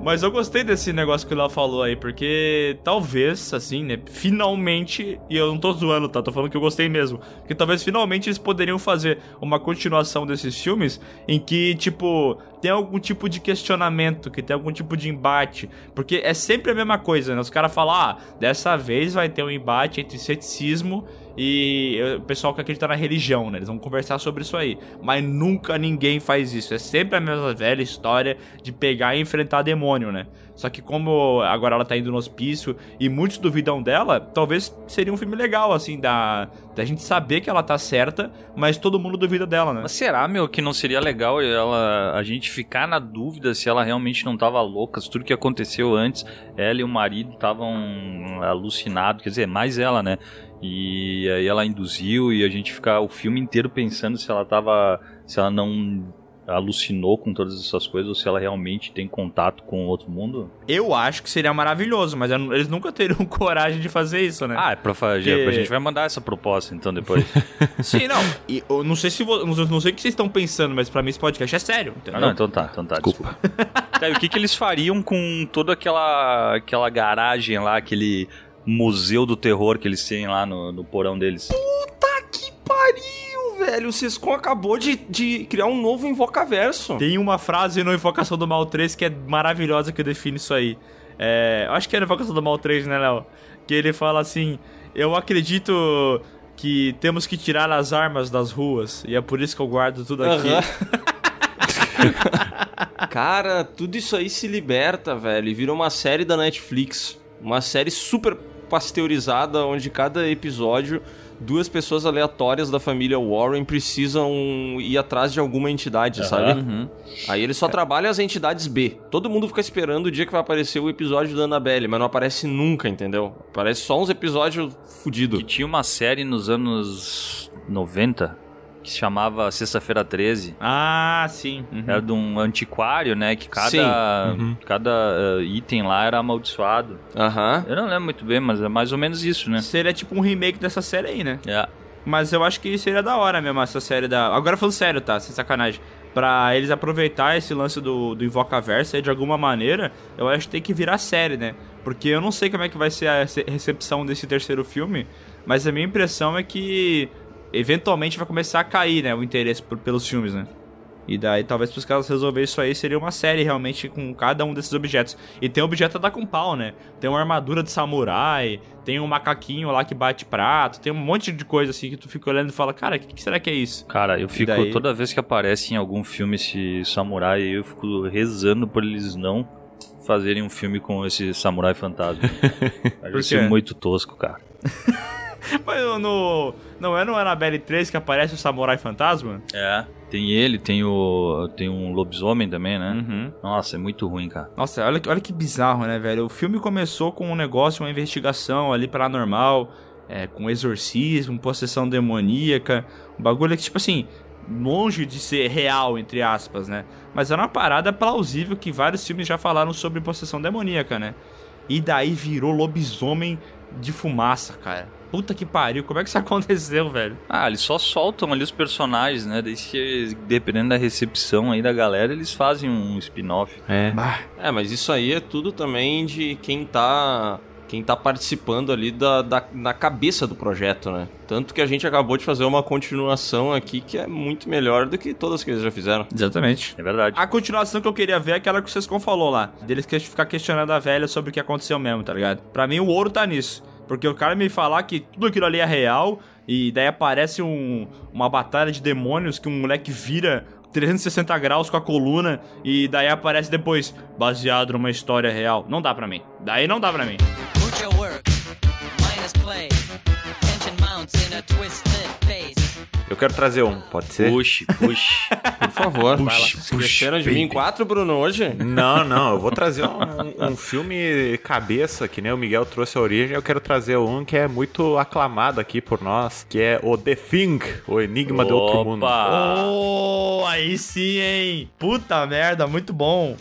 Mas eu gostei desse negócio que o Léo falou aí, porque talvez, assim, né? Finalmente, e eu não tô zoando, tá? Tô falando que eu gostei mesmo. Porque talvez finalmente eles poderiam fazer uma continuação desses filmes em que, tipo, tem algum tipo de questionamento, que tem algum tipo de embate. Porque é sempre a mesma coisa, né? Os caras falam, ah, dessa vez vai ter um embate entre ceticismo e eh, o pessoal que acredita na religião, né? Eles vão conversar sobre isso aí. Mas nunca ninguém faz isso. É sempre a mesma velha história de pegar e enfrentar demônio, né? Só que como agora ela tá indo no hospício e muitos duvidam dela, talvez seria um filme legal, assim, da, Da gente saber que ela tá certa, mas todo mundo duvida dela, né? Mas será, meu, que não seria legal ela, a gente ficar na dúvida se ela realmente não tava louca, se tudo que aconteceu antes, ela e o marido estavam alucinados, quer dizer, mais ela, né? E aí ela induziu e a gente ficar o filme inteiro pensando se ela tava. se ela não alucinou com todas essas coisas ou se ela realmente tem contato com outro mundo. Eu acho que seria maravilhoso, mas eles nunca teriam coragem de fazer isso, né? Ah, é pra fazer. Porque- A gente vai mandar essa proposta então depois. Sim, não. E eu não sei se vo- não não sei o que vocês estão pensando, mas pra mim esse podcast é sério, entendeu? Ah, não, então tá, então tá, desculpa. Tá, e o que, que eles fariam com toda aquela, aquela garagem lá, aquele museu do terror que eles têm lá no, no porão deles? Puta que pariu, velho. O Sescon acabou de, de criar um novo Invocaverso. Tem uma frase no Invocação do Mal 3 que é maravilhosa que define isso aí. É, eu acho que é no Invocação do Mal 3, né, Léo? Que ele fala assim: Eu acredito que temos que tirar as armas das ruas, e é por isso que eu guardo tudo aqui. Aham. Cara, tudo isso aí se liberta, velho, e vira uma série da Netflix. Uma série super pasteurizada, onde cada episódio, duas pessoas aleatórias da família Warren precisam ir atrás de alguma entidade, Aham. sabe? Uhum. Aí eles só trabalham as entidades B. Todo mundo fica esperando o dia que vai aparecer o episódio da Annabelle, mas não aparece nunca, entendeu? Aparece só uns episódios fudidos. Que tinha uma série nos anos 90 que se chamava Sexta-feira 13. Ah, sim. Uhum. Era de um antiquário, né? Que cada, Sim. Uhum. cada eh, item lá era amaldiçoado. Aham. Eu não lembro muito bem, mas é mais ou menos isso, né? Seria tipo um remake dessa série aí, né? É. Mas eu acho que seria da hora mesmo essa série da. Agora falando sério, tá? Sem sacanagem. Pra eles aproveitar esse lance do, do Invocaverso aí de alguma maneira, eu acho que tem que virar série, né? Porque eu não sei como é que vai ser a rece- recepção desse terceiro filme, mas a minha impressão é que eventualmente vai começar a cair, né? O interesse por- pelos filmes, né? E daí, talvez para os caras resolver isso aí, seria uma série realmente com cada um desses objetos. E tem objeto a dar com pau, né? Tem uma armadura de samurai, tem um macaquinho lá que bate prato, tem um monte de coisa assim que tu fica olhando e fala, cara, o que, que será que é isso? Cara, eu fico. daí? Toda vez que aparece em algum filme esse samurai, eu fico rezando por eles não fazerem um filme com esse samurai fantasma. Ser quê? muito tosco, cara. Mas no. Não é no Annabelle 3 que aparece o samurai fantasma? É. Tem ele, tem o. Tem um lobisomem também, né? Uhum. Nossa, é muito ruim, cara. Nossa, olha, que- olha que bizarro, né, velho? O filme começou com um negócio, uma investigação ali paranormal, é, com exorcismo, possessão demoníaca, um bagulho que, tipo assim, longe de ser real, entre aspas, né? Mas era uma parada plausível que vários filmes já falaram sobre possessão demoníaca, né? E daí virou lobisomem de fumaça, cara. Puta que pariu, como é que isso aconteceu, velho? Ah, eles só soltam ali os personagens, né? Daí, se, dependendo da recepção aí da galera, eles fazem um spin-off. É. É, mas isso aí é tudo também de quem tá. Quem tá participando ali da, da, na cabeça do projeto, né? Tanto que a gente acabou de fazer uma continuação aqui que é muito melhor do que todas que eles já fizeram. Exatamente. É verdade. A continuação que eu queria ver é aquela que o Sescon falou lá. Deles que ficar questionando a velha sobre o que aconteceu mesmo, tá ligado? Pra mim o ouro tá nisso. Porque o cara me falar que tudo aquilo ali é real e daí aparece um, uma batalha de demônios que um moleque vira 360 graus com a coluna e daí aparece depois baseado numa história real. Não dá pra mim. Daí não dá pra mim. Work, minus play. Tension mounts in a pace. Eu quero trazer um, pode ser? Puxe, puxe. Por favor, puxa, Esqueceram de mim quatro, Bruno, hoje? Não, não, eu vou trazer um, um filme cabeça, que nem o Miguel trouxe a origem. Eu quero trazer um que é muito aclamado aqui por nós, que é o The Thing, o Enigma do Outro Mundo. Oh, aí sim, hein? Puta merda, muito bom.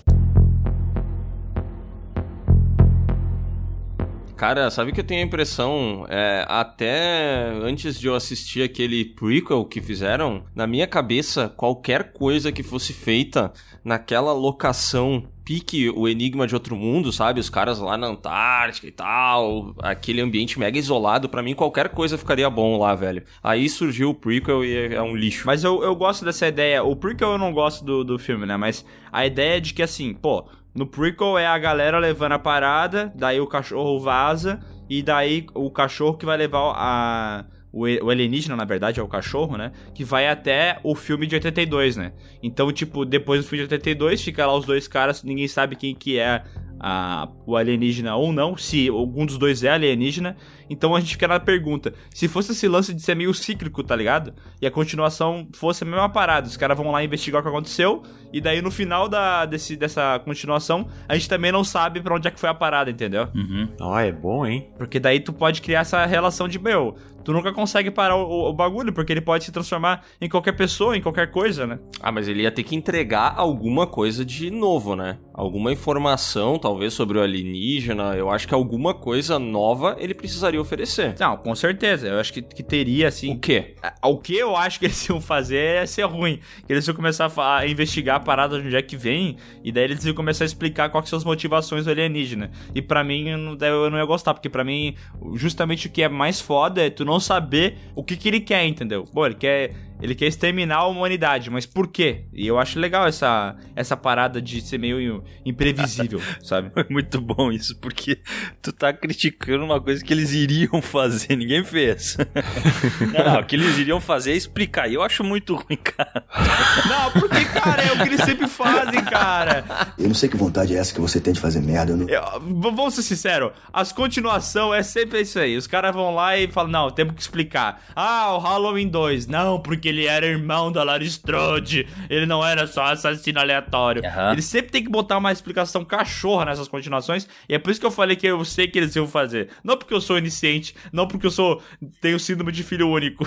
Cara, sabe que eu tenho a impressão, é, até antes de eu assistir aquele prequel que fizeram, na minha cabeça, qualquer coisa que fosse feita naquela locação pique o Enigma de Outro Mundo, sabe? Os caras lá na Antártica e tal, aquele ambiente mega isolado, pra mim qualquer coisa ficaria bom lá, velho. Aí surgiu o prequel e é um lixo. Mas eu, eu gosto dessa ideia. O prequel eu não gosto do, do filme, né? Mas a ideia de que, assim, pô, no prequel é a galera levando a parada, daí o cachorro vaza, e daí o cachorro que vai levar a. O alienígena, na verdade, é o cachorro, né? Que vai até o filme de 82, né? Então, tipo, depois do filme de 82, fica lá os dois caras, ninguém sabe quem que é a, o alienígena ou não, se algum dos dois é alienígena. Então a gente fica na pergunta: se fosse esse lance de ser meio cíclico, tá ligado? E a continuação fosse a mesma parada, os caras vão lá investigar o que aconteceu, e daí no final da, desse, dessa continuação, a gente também não sabe pra onde é que foi a parada, entendeu? Uhum. Ó, é bom, hein? Porque daí tu pode criar essa relação de, meu, tu nunca consegue parar o, o- o bagulho, porque ele pode se transformar em qualquer pessoa, em qualquer coisa, né? Ah, mas ele ia ter que entregar alguma coisa de novo, né? Alguma informação, talvez, sobre o alienígena. Eu acho que alguma coisa nova ele precisaria oferecer. Não, com certeza. Eu acho que, que teria, assim. O quê? O que eu acho que eles iam fazer é ser ruim. Que eles iam começar a, investigar a parada de onde é que vem, e daí eles iam começar a explicar quais são as motivações do alienígena. E pra mim, eu não, eu não ia gostar, porque pra mim, justamente o que é mais foda é tu não saber o que, que ele quer, entendeu? Pô, ele quer. Ele quer exterminar a humanidade, mas por quê? E eu acho legal essa, essa parada de ser meio imprevisível, sabe? Foi muito bom isso, porque tu tá criticando uma coisa que eles iriam fazer, ninguém fez. não, não, o que eles iriam fazer é explicar. E eu acho muito ruim, cara. Não, porque, cara, é o que eles sempre fazem, cara. Eu não sei que vontade é essa que você tem de fazer merda. Eu não... Eu- vamos ser sinceros, as continuação é sempre isso aí. Os caras vão lá e falam, não, temos que explicar. Ah, o Halloween 2. Não, porque ele era irmão da Lara Strode. Ele não era só assassino aleatório. Aham. Eles sempre tem que botar uma explicação cachorra nessas continuações. E é por isso que eu falei que eu sei que eles iam fazer. Não porque eu sou iniciente, não porque eu sou tenho síndrome de filho único.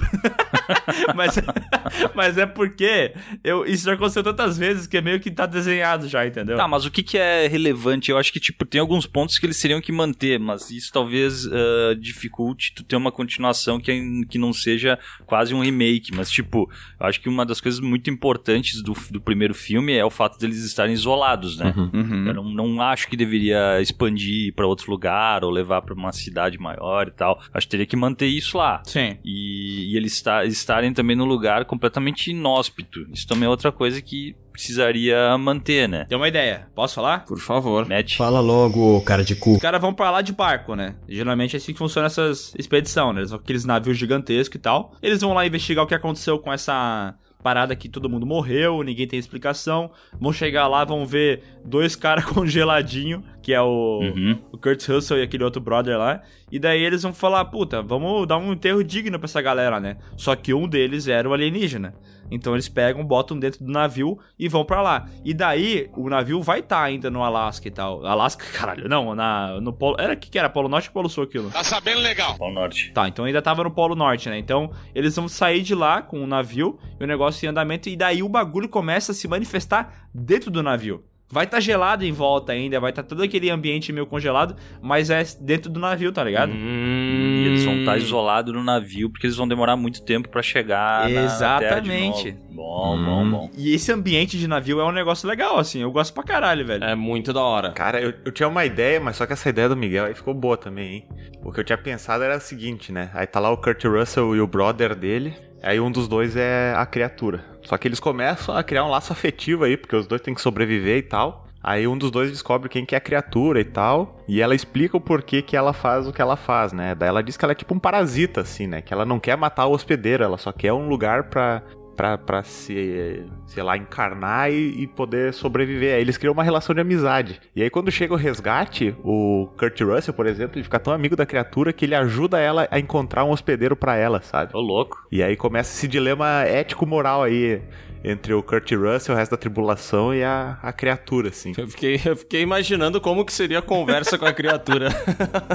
mas, mas é porque eu, isso já aconteceu tantas vezes que é meio que tá desenhado já, entendeu? Tá, mas o que, que é relevante? Eu acho que, tipo, tem alguns pontos que eles teriam que manter, mas isso talvez ah, dificulte tu ter uma continuação que, que não seja quase um remake. Mas, tipo, eu acho que uma das coisas muito importantes do, do primeiro filme é o fato deles estarem isolados, né? Uhum. Eu não, não acho que deveria expandir pra outro lugar ou levar pra uma cidade maior e tal. Acho que teria que manter isso lá. Sim. E, e eles esta- estarem também num lugar completamente inóspito. Isso também é outra coisa que precisaria manter, né? Tem uma ideia. Posso falar? Por favor. Mete. Fala logo, cara de cu. Os caras vão pra lá de barco, né? Geralmente é assim que funciona essas expedições, né? Aqueles navios gigantescos e tal. Eles vão lá investigar o que aconteceu com essa parada que todo mundo morreu, ninguém tem explicação. Vão chegar lá, vão ver dois caras congeladinho, que é o, Uhum. o Kurt Russell e aquele outro brother lá. E daí eles vão falar, puta, vamos dar um enterro digno pra essa galera, né? Só que um deles era o alienígena. Então eles pegam, botam dentro do navio e vão pra lá. E daí o navio vai estar ainda no Alasca e tal. Alasca, caralho, não, na, no Polo. Era o que, que era? Polo Norte ou Polo Sul aquilo? Tá sabendo legal. Polo Norte. Tá, então ainda tava no Polo Norte, né? Então eles vão sair de lá com o navio e o negócio em andamento. E daí o bagulho começa a se manifestar dentro do navio. Vai estar gelado em volta ainda, vai estar todo aquele ambiente meio congelado, mas é dentro do navio, tá ligado? E eles vão estar isolados no navio porque eles vão demorar muito tempo pra chegar na Exatamente. Terra de novo. Bom, bom, bom. E esse ambiente de navio é um negócio legal, assim. Eu gosto pra caralho, velho. É muito da hora. Cara, eu, eu tinha uma ideia, mas só que essa ideia do Miguel aí ficou boa também, hein? O que eu tinha pensado era o seguinte, né? Aí tá lá o Kurt Russell e o brother dele. Aí um dos dois é a criatura. Só que eles começam a criar um laço afetivo aí, porque os dois têm que sobreviver e tal. Aí um dos dois descobre quem que é a criatura e tal. E ela explica o porquê que ela faz o que ela faz, né? Daí ela diz que ela é tipo um parasita, assim, né? Que ela não quer matar o hospedeiro, ela só quer um lugar pra, pra, pra se, sei lá, encarnar e, e poder sobreviver. Aí eles criam uma relação de amizade. E aí quando chega o resgate, o Kurt Russell, por exemplo, ele fica tão amigo da criatura que ele ajuda ela a encontrar um hospedeiro pra ela, sabe? Ô, louco. E aí começa esse dilema ético-moral aí entre o Kurt Russell, o resto da tribulação e a, a criatura, assim. Eu fiquei, eu fiquei imaginando como que seria a conversa com a criatura.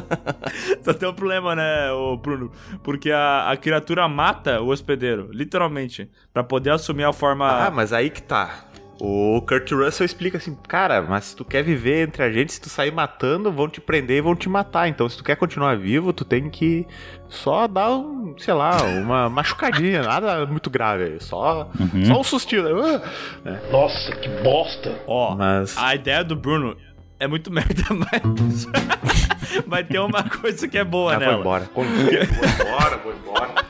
Só tem um problema, né, Bruno? Porque a, a criatura mata o hospedeiro, literalmente. Pra poder assumir a forma. Ah, mas aí que tá. O Kurt Russell explica assim, cara, mas se tu quer viver entre a gente, se tu sair matando, vão te prender e vão te matar. Então, se tu quer continuar vivo, tu tem que só dar um, sei lá, uma machucadinha, nada muito grave, só, só um sustinho. né? né? Nossa, que bosta. Ó, Mas a ideia do Bruno é muito merda, mas. Vai ter uma coisa que é boa Ah, vou nela. embora. Vou embora, vou embora.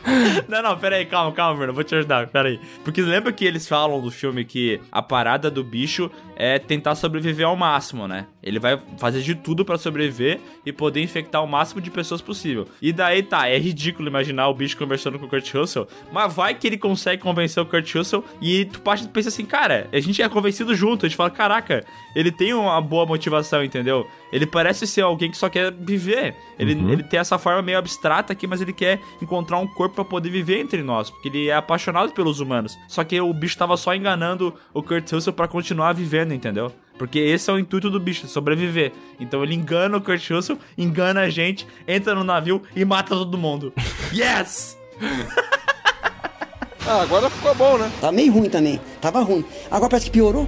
Não, não, pera aí, calma, calma, Bruno, vou te ajudar, pera aí. Porque lembra que eles falam do filme que a parada do bicho é tentar sobreviver ao máximo, né? Ele vai fazer de tudo pra sobreviver e poder infectar o máximo de pessoas possível. E daí tá, é ridículo imaginar o bicho conversando com o Kurt Russell, mas vai que ele consegue convencer o Kurt Russell e tu parte- pensa assim, cara, a gente é convencido junto, a gente fala, caraca, ele tem uma boa motivação, entendeu? Ele parece ser alguém que só quer viver. Ele, Uhum. ele tem essa forma meio abstrata aqui, mas ele quer encontrar um corpo pra poder viver entre nós, porque ele é apaixonado pelos humanos. Só que o bicho tava só enganando o Kurt Russell pra continuar vivendo, entendeu? Porque esse é o intuito do bicho, sobreviver. Então ele engana o Kurt Russell, engana a gente, entra no navio e mata todo mundo. yes! Ah, agora ficou bom, né? Tá meio ruim também. Tava ruim. Agora parece que piorou.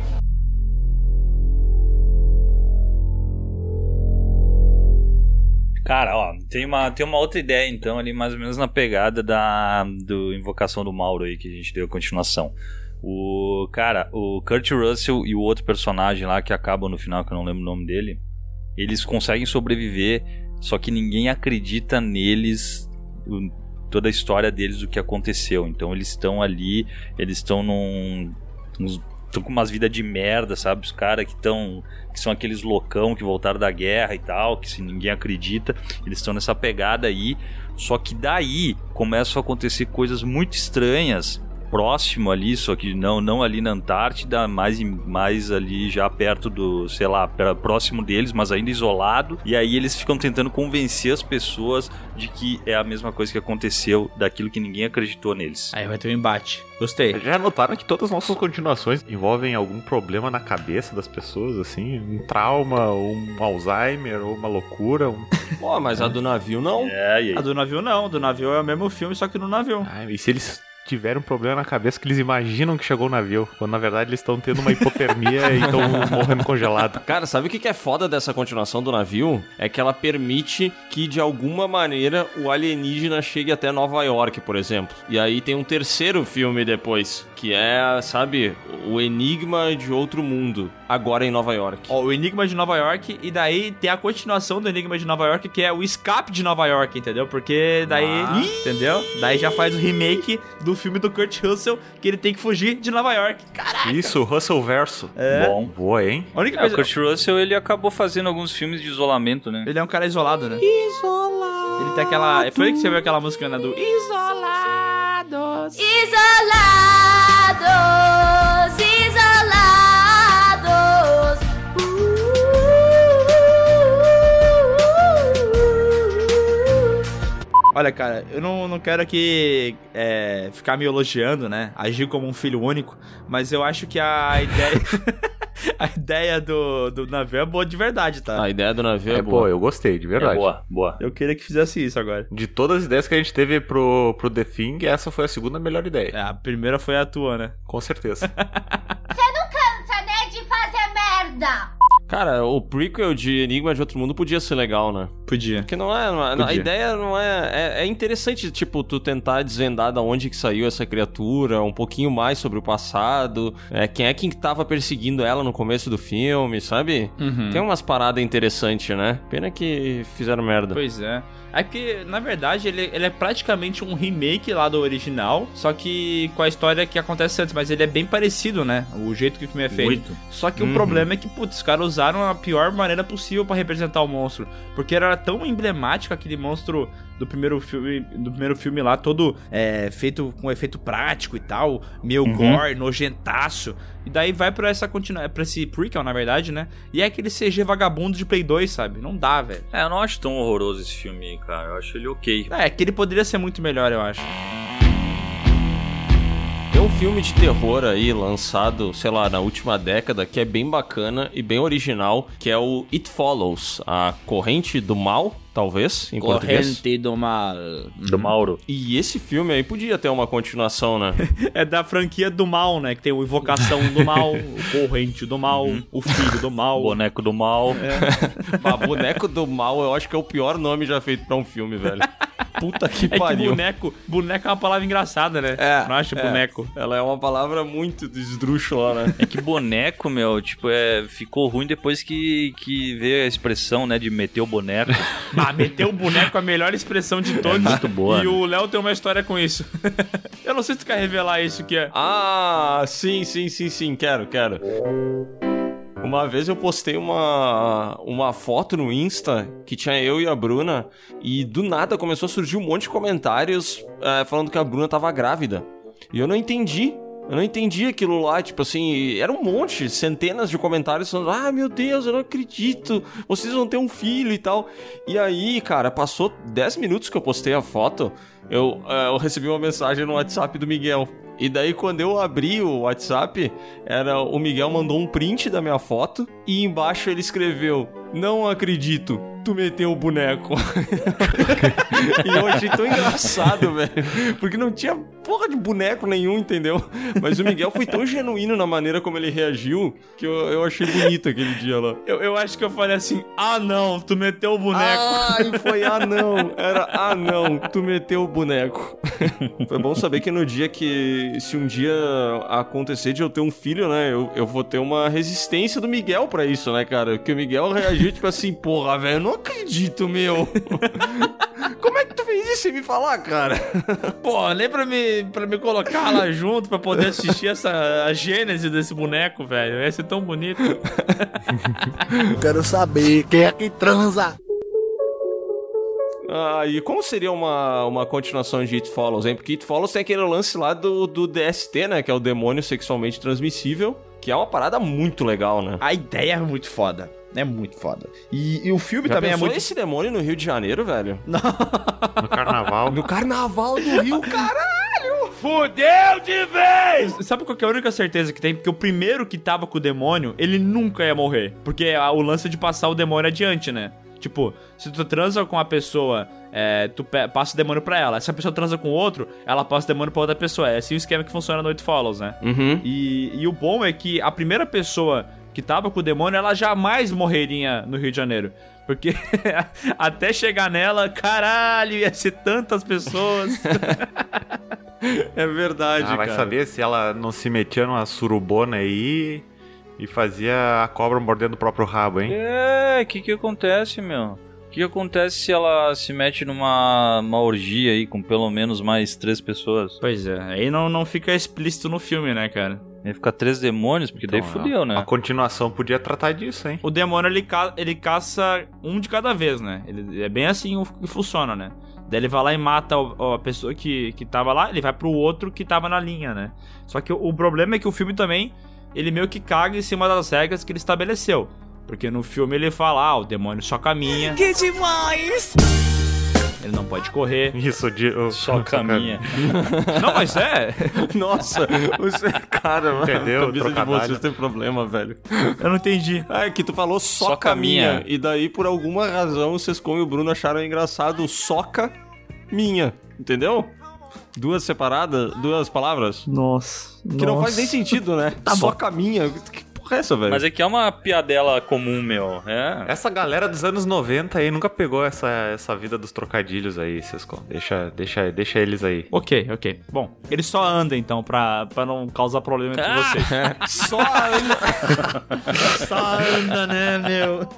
Cara, ó, tem uma, tem uma outra ideia então ali, mais ou menos na pegada da do Invocação do Mauro aí que a gente deu a continuação. O cara, o Kurt Russell e o outro personagem lá que acabam no final, que eu não lembro o nome dele, eles conseguem sobreviver, só que ninguém acredita neles, toda a história deles, o que aconteceu. Então eles estão ali, eles estão num. uns- Estão com umas vidas de merda, sabe? Os caras que estão. Que são aqueles loucão que voltaram da guerra e tal, que se ninguém acredita. Eles estão nessa pegada aí. Só que daí começam a acontecer coisas muito estranhas próximo ali, só que não, não ali na Antártida, mais, mais ali já perto do, sei lá, próximo deles, mas ainda isolado. E aí eles ficam tentando convencer as pessoas de que é a mesma coisa que aconteceu, daquilo que ninguém acreditou neles. Aí vai ter um embate. Gostei. Já notaram que todas as nossas continuações envolvem algum problema na cabeça das pessoas, assim? Um trauma, um Alzheimer, ou uma loucura? Um... Pô, mas a do navio não. É, e aí? A do navio não, do navio é o mesmo filme, só que no navio. Ah, e se eles tiveram um problema na cabeça que eles imaginam que chegou o navio, quando na verdade eles estão tendo uma hipotermia e estão morrendo congelado. Cara, sabe o que que é foda dessa continuação do navio? É que ela permite que, de alguma maneira, o alienígena chegue até Nova York, por exemplo. E aí tem um terceiro filme depois, que é, sabe, o Enigma de Outro Mundo, agora em Nova York. Ó, o Enigma de Nova York, e daí tem a continuação do Enigma de Nova York, que é o Escape de Nova York, entendeu? Porque daí, Ah. entendeu? Daí já faz o remake do filme do Kurt Russell, que ele tem que fugir de Nova York. Caraca! Isso, Russell Verso. É. Bom. Boa, hein? A única É, o coisa... Kurt Russell, ele acabou fazendo alguns filmes de isolamento, né? Ele é um cara isolado, né? Isolado. Ele tem aquela... Foi aí que você viu aquela música, né? Do Isolados. Isolados, isolados. Olha, cara, eu não, não quero aqui é, ficar me elogiando, né? Agir como um filho único, mas eu acho que a ideia. a ideia do, do navio é boa de verdade, tá? A ideia do navio é, É, boa. pô, eu gostei, de verdade. É boa, boa. Eu queria que fizesse isso agora. De todas as ideias que a gente teve pro, pro The Thing, essa foi a segunda melhor ideia. É, a primeira foi a tua, né? Com certeza. Você não cansa, né, de fazer merda? Cara, o prequel de Enigma de Outro Mundo podia ser legal, né? Podia. Porque não é. não é- Podia. a ideia não é, é. é interessante, tipo, tu tentar desvendar da onde que saiu essa criatura, um pouquinho mais sobre o passado. É, quem é quem tava perseguindo ela no começo do filme, sabe? Uhum. Tem umas paradas interessantes, né? Pena que fizeram merda. Pois é. É que, na verdade, ele, ele é praticamente um remake lá do original, só que com a história que acontece antes, mas ele é bem parecido, né? O jeito que o filme é feito. Muito. Só que o Uhum. problema é que, putz, os caras usaram a pior maneira possível pra representar o monstro. Porque era tão emblemático aquele monstro do primeiro filme, do primeiro filme lá, todo é, feito com efeito prático e tal, meio gore, nojentaço. E daí vai pra essa continua, para esse prequel, na verdade, né? E é aquele CG vagabundo de Play 2, sabe? Não dá, velho. É, eu não acho tão horroroso esse filme aí, cara. Eu acho ele ok. É, que ele poderia ser muito melhor, eu acho. Um filme de terror aí lançado, sei lá, na última década que é bem bacana e bem original, que é o It Follows, a corrente do mal, talvez, em português. Corrente do mal. Do Mauro. E esse filme aí podia ter uma continuação, né? É da franquia do mal, né? Que tem o Invocação do Mal, o Corrente do Mal, o Filho do Mal. Boneco do mal. Bah, Boneco do Mal, eu acho que é o pior nome já feito pra um filme, velho. Puta que É que pariu. boneco, boneco é uma palavra engraçada, né? É, Não acha é. boneco? Ela é uma palavra muito esdrúxula, né? É que boneco, meu, tipo, é, ficou ruim depois que, que veio a expressão, né, de meter o boneco. Ah, meter o boneco é a melhor expressão de todos. muito boa, E né? o Léo tem uma história com isso. Eu não sei se tu quer revelar isso que é. Ah, sim, sim, sim, sim, quero, quero. Uma vez eu postei uma, uma foto no Insta que tinha eu e a Bruna e do nada começou a surgir um monte de comentários eh, falando que a Bruna tava grávida. E eu não entendi. Eu não entendi aquilo lá, tipo assim, era um monte, centenas de comentários falando, ah, meu Deus, eu não acredito, vocês vão ter um filho e tal. E aí, cara, passou 10 minutos que eu postei a foto, eu, eh, eu recebi uma mensagem no WhatsApp do Miguel. E daí, quando eu abri o WhatsApp, era o Miguel mandou um print da minha foto e embaixo ele escreveu: Não acredito, tu meteu o boneco. e eu achei tão engraçado, velho. Porque não tinha porra de boneco nenhum, entendeu? Mas o Miguel foi tão genuíno na maneira como ele reagiu que eu, eu achei bonito aquele dia lá. Eu, eu acho que eu falei assim: ah, não, tu meteu o boneco. Ah, e foi ah não. Era ah não, tu meteu o boneco. Foi bom saber que no dia que, se um dia acontecer de eu ter um filho, né, eu, eu vou ter uma resistência do Miguel pra isso, né, cara? Porque o Miguel reagiu tipo assim, porra, velho, eu não acredito, meu. Como é que tu fez isso sem me falar, cara? Pô, nem pra me, pra me colocar lá junto pra poder assistir essa, a gênese desse boneco, velho. Ia ser tão bonito. Quero saber quem é que transa. Ah, e como seria uma, uma continuação de It Follows, hein? Porque It Follows tem aquele lance lá do, do DST, né? Que é o demônio sexualmente transmissível, que é uma parada muito legal, né? A ideia é muito foda. É muito foda. E, e o filme Já também é muito. esse demônio no Rio de Janeiro, velho? No carnaval. No carnaval do Rio, caralho! Fudeu de vez! Sabe qual que é a única certeza que tem? Porque o primeiro que tava com o demônio, ele nunca ia morrer. Porque é o lance de passar o demônio adiante, né? Tipo, se tu transa com a pessoa, é, tu passa o demônio pra ela. Se a pessoa transa com outro, ela passa o demônio pra outra pessoa. É assim o esquema que funciona no It Follows, né? Uhum. E, e o bom é que a primeira pessoa que tava com o demônio, ela jamais morreria no Rio de Janeiro. Porque até chegar nela, caralho, ia ser tantas pessoas. É verdade, Ah, vai cara. saber se ela não se metia numa surubona aí e fazia a cobra mordendo o próprio rabo, hein? É, o que que acontece, meu? O que acontece se ela se mete numa uma orgia aí com pelo menos mais três pessoas? Pois é, aí não, não fica explícito no filme, né, cara? Aí fica três demônios, porque daí Então, fudeu, A né? continuação podia tratar disso, hein? O demônio ele, ca ele caça um de cada vez, né? Ele, é bem assim o- que funciona, né? Daí ele vai lá e mata o- a pessoa que, que tava lá, ele vai pro outro que tava na linha, né? Só que o, o problema é que o filme também, ele meio que caga em cima das regras que ele estabeleceu. Porque no filme ele fala, ah, o demônio só caminha, Que demais! ele não pode correr. Isso, de, o- Só caminha. Não, mas é. Nossa, você, cara, mano, Entendeu? a camisa de vocês tem problema, velho. Eu não entendi. Ah, é que tu falou só, Só caminha. caminha. E daí, por alguma razão, o Sescom e o Bruno acharam engraçado soca minha. Entendeu? Duas separadas, duas palavras. Nossa. Que não faz nem sentido, né? Tá só bom. caminha. Que porra é essa, velho? Mas é que é uma piadela comum, meu. É. Essa galera dos anos 90 aí nunca pegou essa, essa vida dos trocadilhos aí, Sescon. Deixa, deixa, deixa eles aí. Ok, ok. Bom, ele só anda então pra, pra não causar problema entre Ah! vocês. Só anda. Só anda, né, meu?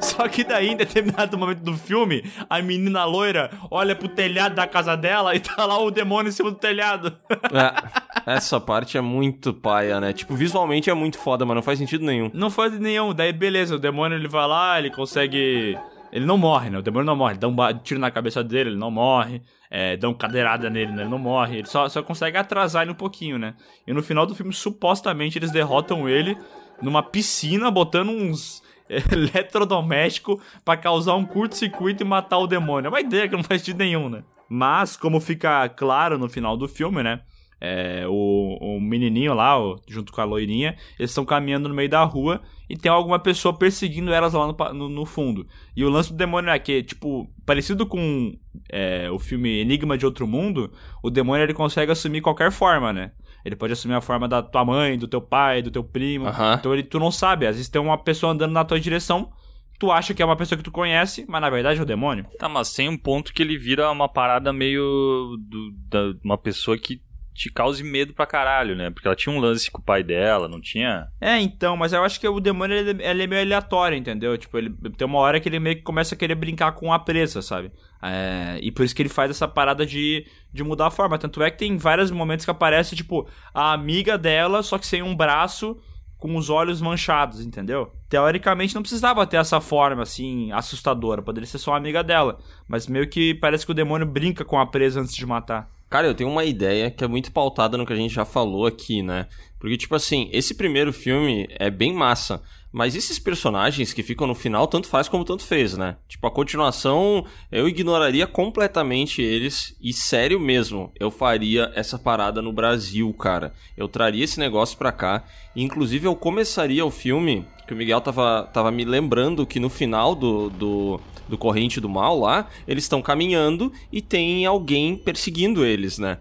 Só que daí, em determinado momento do filme, a menina loira olha pro telhado da casa dela e tá lá o demônio em cima do telhado. É, essa parte é muito paia, né? Tipo, visualmente é muito foda, mas não faz sentido nenhum. Não faz nenhum. Daí, beleza, o demônio ele vai lá, ele consegue. Ele não morre, né? O demônio não morre. Dá um tiro na cabeça dele, ele não morre. É, uma cadeirada nele, né? ele não morre. Ele só, só consegue atrasar ele um pouquinho, né? E no final do filme, supostamente, eles derrotam ele numa piscina, botando uns eletrodomésticos pra causar um curto-circuito e matar o demônio. É uma ideia que não faz sentido nenhum, né? Mas, como fica claro no final do filme, né? É, o, o menininho lá, o- junto com a loirinha, eles estão caminhando no meio da rua e tem alguma pessoa perseguindo elas lá no, no- no fundo. E o lance do demônio é que, tipo, parecido com é, o filme Enigma de Outro Mundo, o demônio ele consegue assumir qualquer forma, né? Ele pode assumir a forma da tua mãe, do teu pai, do teu primo. Então ele, tu não sabe, às vezes tem uma pessoa andando na tua direção tu acha que é uma pessoa que tu conhece, mas na verdade é o demônio. Tá, mas tem um ponto que ele vira uma parada meio. Do, da, uma pessoa que te cause medo pra caralho, né? Porque ela tinha um lance com o pai dela, não tinha? É, então, mas eu acho que o demônio ele, ele é meio aleatório, entendeu? Tipo, ele tem uma hora que ele meio que começa a querer brincar com a presa, sabe? É, e por isso que ele faz essa parada de, de mudar a forma. Tanto é que tem vários momentos que aparece, tipo, a amiga dela, só que sem um braço, com os olhos manchados, entendeu? Teoricamente não precisava ter essa forma, assim, assustadora. Poderia ser só uma amiga dela. Mas meio que parece que o demônio brinca com a presa antes de matar. Cara, eu tenho uma ideia que é muito pautada no que a gente já falou aqui, né? Porque, tipo assim, esse primeiro filme é bem massa. Mas esses personagens que ficam no final, tanto faz como tanto fez, né? Tipo, a continuação, eu ignoraria completamente eles. E sério mesmo, eu faria essa parada no Brasil, cara. Eu traria esse negócio pra cá. Inclusive, eu começaria o filme, que o Miguel tava, tava me lembrando que no final do, do, do Corrente do Mal lá, eles estão caminhando e tem alguém perseguindo eles, né?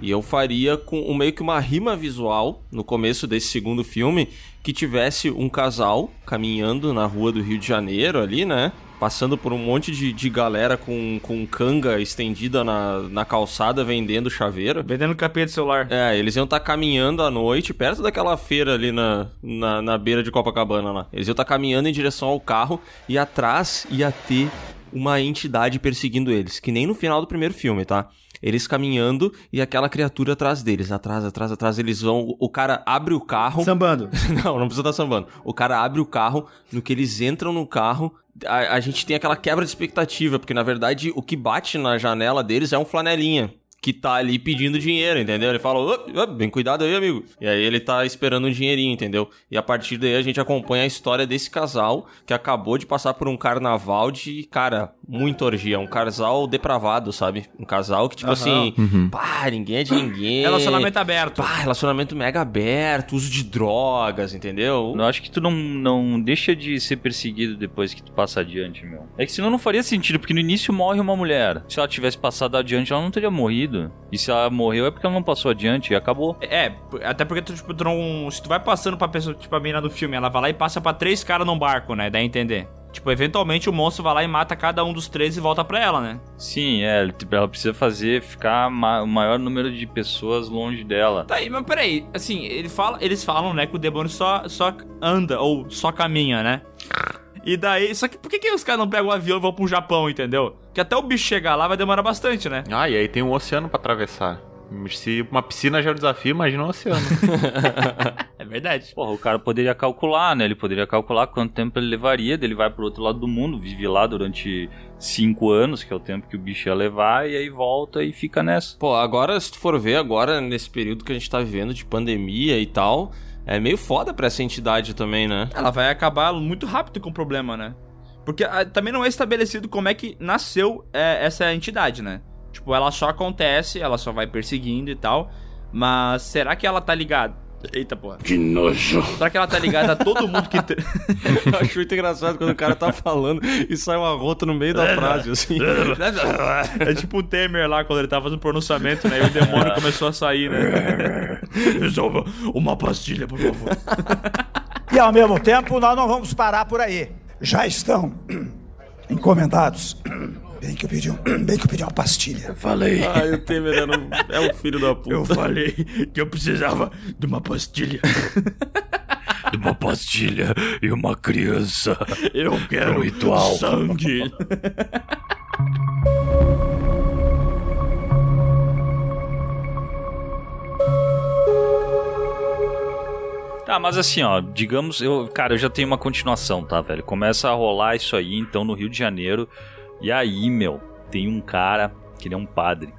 E eu faria com um, meio que uma rima visual no começo desse segundo filme que tivesse um casal caminhando na rua do Rio de Janeiro ali, né? Passando por um monte de, de galera com, com canga estendida na, na calçada vendendo chaveiro. Vendendo capinha de celular. É, eles iam estar caminhando à noite, perto daquela feira ali na, na, na beira de Copacabana lá. Eles iam estar caminhando em direção ao carro e atrás ia ter uma entidade perseguindo eles, que nem no final do primeiro filme, tá? Eles caminhando e aquela criatura atrás deles, atrás, atrás, atrás, eles vão. O cara abre o carro. Sambando. não, não precisa estar sambando. O cara abre o carro, no que eles entram no carro, a, a gente tem aquela quebra de expectativa, porque na verdade o que bate na janela deles é um flanelinha que tá ali pedindo dinheiro, entendeu? Ele fala, "Ô, ô, bem cuidado aí, amigo. E aí ele tá esperando um dinheirinho, entendeu? E a partir daí a gente acompanha a história desse casal que acabou de passar por um carnaval de, cara, muito orgia. Um casal depravado, sabe? Um casal que, tipo Aham. assim, Uhum. pá, ninguém é de ninguém. Relacionamento aberto. Pá, relacionamento mega aberto, uso de drogas, entendeu? Eu acho que tu não, não deixa de ser perseguido depois que tu passa adiante, meu. É que senão não faria sentido, porque no início morre uma mulher. Se ela tivesse passado adiante, ela não teria morrido. E se ela morreu é porque ela não passou adiante e acabou. É, até porque tu, tipo, tu não. Se tu vai passando pra pessoa, tipo, a mina do filme, ela vai lá e passa pra três caras num barco, né? Dá a entender. Tipo, eventualmente o monstro vai lá e mata cada um dos três e volta pra ela, né? Sim, é, ele- ela precisa fazer ficar ma- o maior número de pessoas longe dela. Tá aí, mas peraí, assim, ele fala, eles falam, né, que o demônio só, só anda, ou só caminha, né? E daí, só que por que, que os caras não pegam o avião e vão pro Japão, entendeu? Que até o bicho chegar lá vai demorar bastante, né? Ah, e aí tem um oceano pra atravessar. Se uma piscina já é um desafio, imagina um oceano. É verdade. Porra, o cara poderia calcular, né? Ele poderia calcular quanto tempo ele levaria, ele vai pro outro lado do mundo, vive lá durante cinco anos, que é o tempo que o bicho ia levar, e aí volta e fica nessa. Pô, agora, se tu for ver, agora, nesse período que a gente tá vivendo de pandemia e tal, é meio foda pra essa entidade também, né? Ela vai acabar muito rápido com o problema, né? Porque ah, também não é estabelecido como é que nasceu é, essa entidade, né? Tipo, ela só acontece, ela só vai perseguindo e tal. Mas será que ela tá ligada? Eita porra. Que nojo. Será que ela tá ligada a todo mundo que. Eu acho muito engraçado quando o cara tá falando e sai uma rota no meio da frase, assim. É tipo o Temer lá, quando ele tava fazendo pronunciamento, né? E o demônio começou a sair, né? Resolva uma pastilha, por favor. E ao mesmo tempo, nós não vamos parar por aí. Já estão encomendados. Bem que eu pedi, um, bem que eu pedi uma pastilha. Falei. Ai, o Temer era um- é um filho da puta. Eu falei que eu precisava de uma pastilha. De uma pastilha e uma criança. Eu quero ritual. sangue. Tá, mas assim, ó, digamos, eu, cara, eu já tenho uma continuação, tá, velho? Começa a rolar isso aí, então, no Rio de Janeiro. E aí, meu, tem um cara que ele é um padre.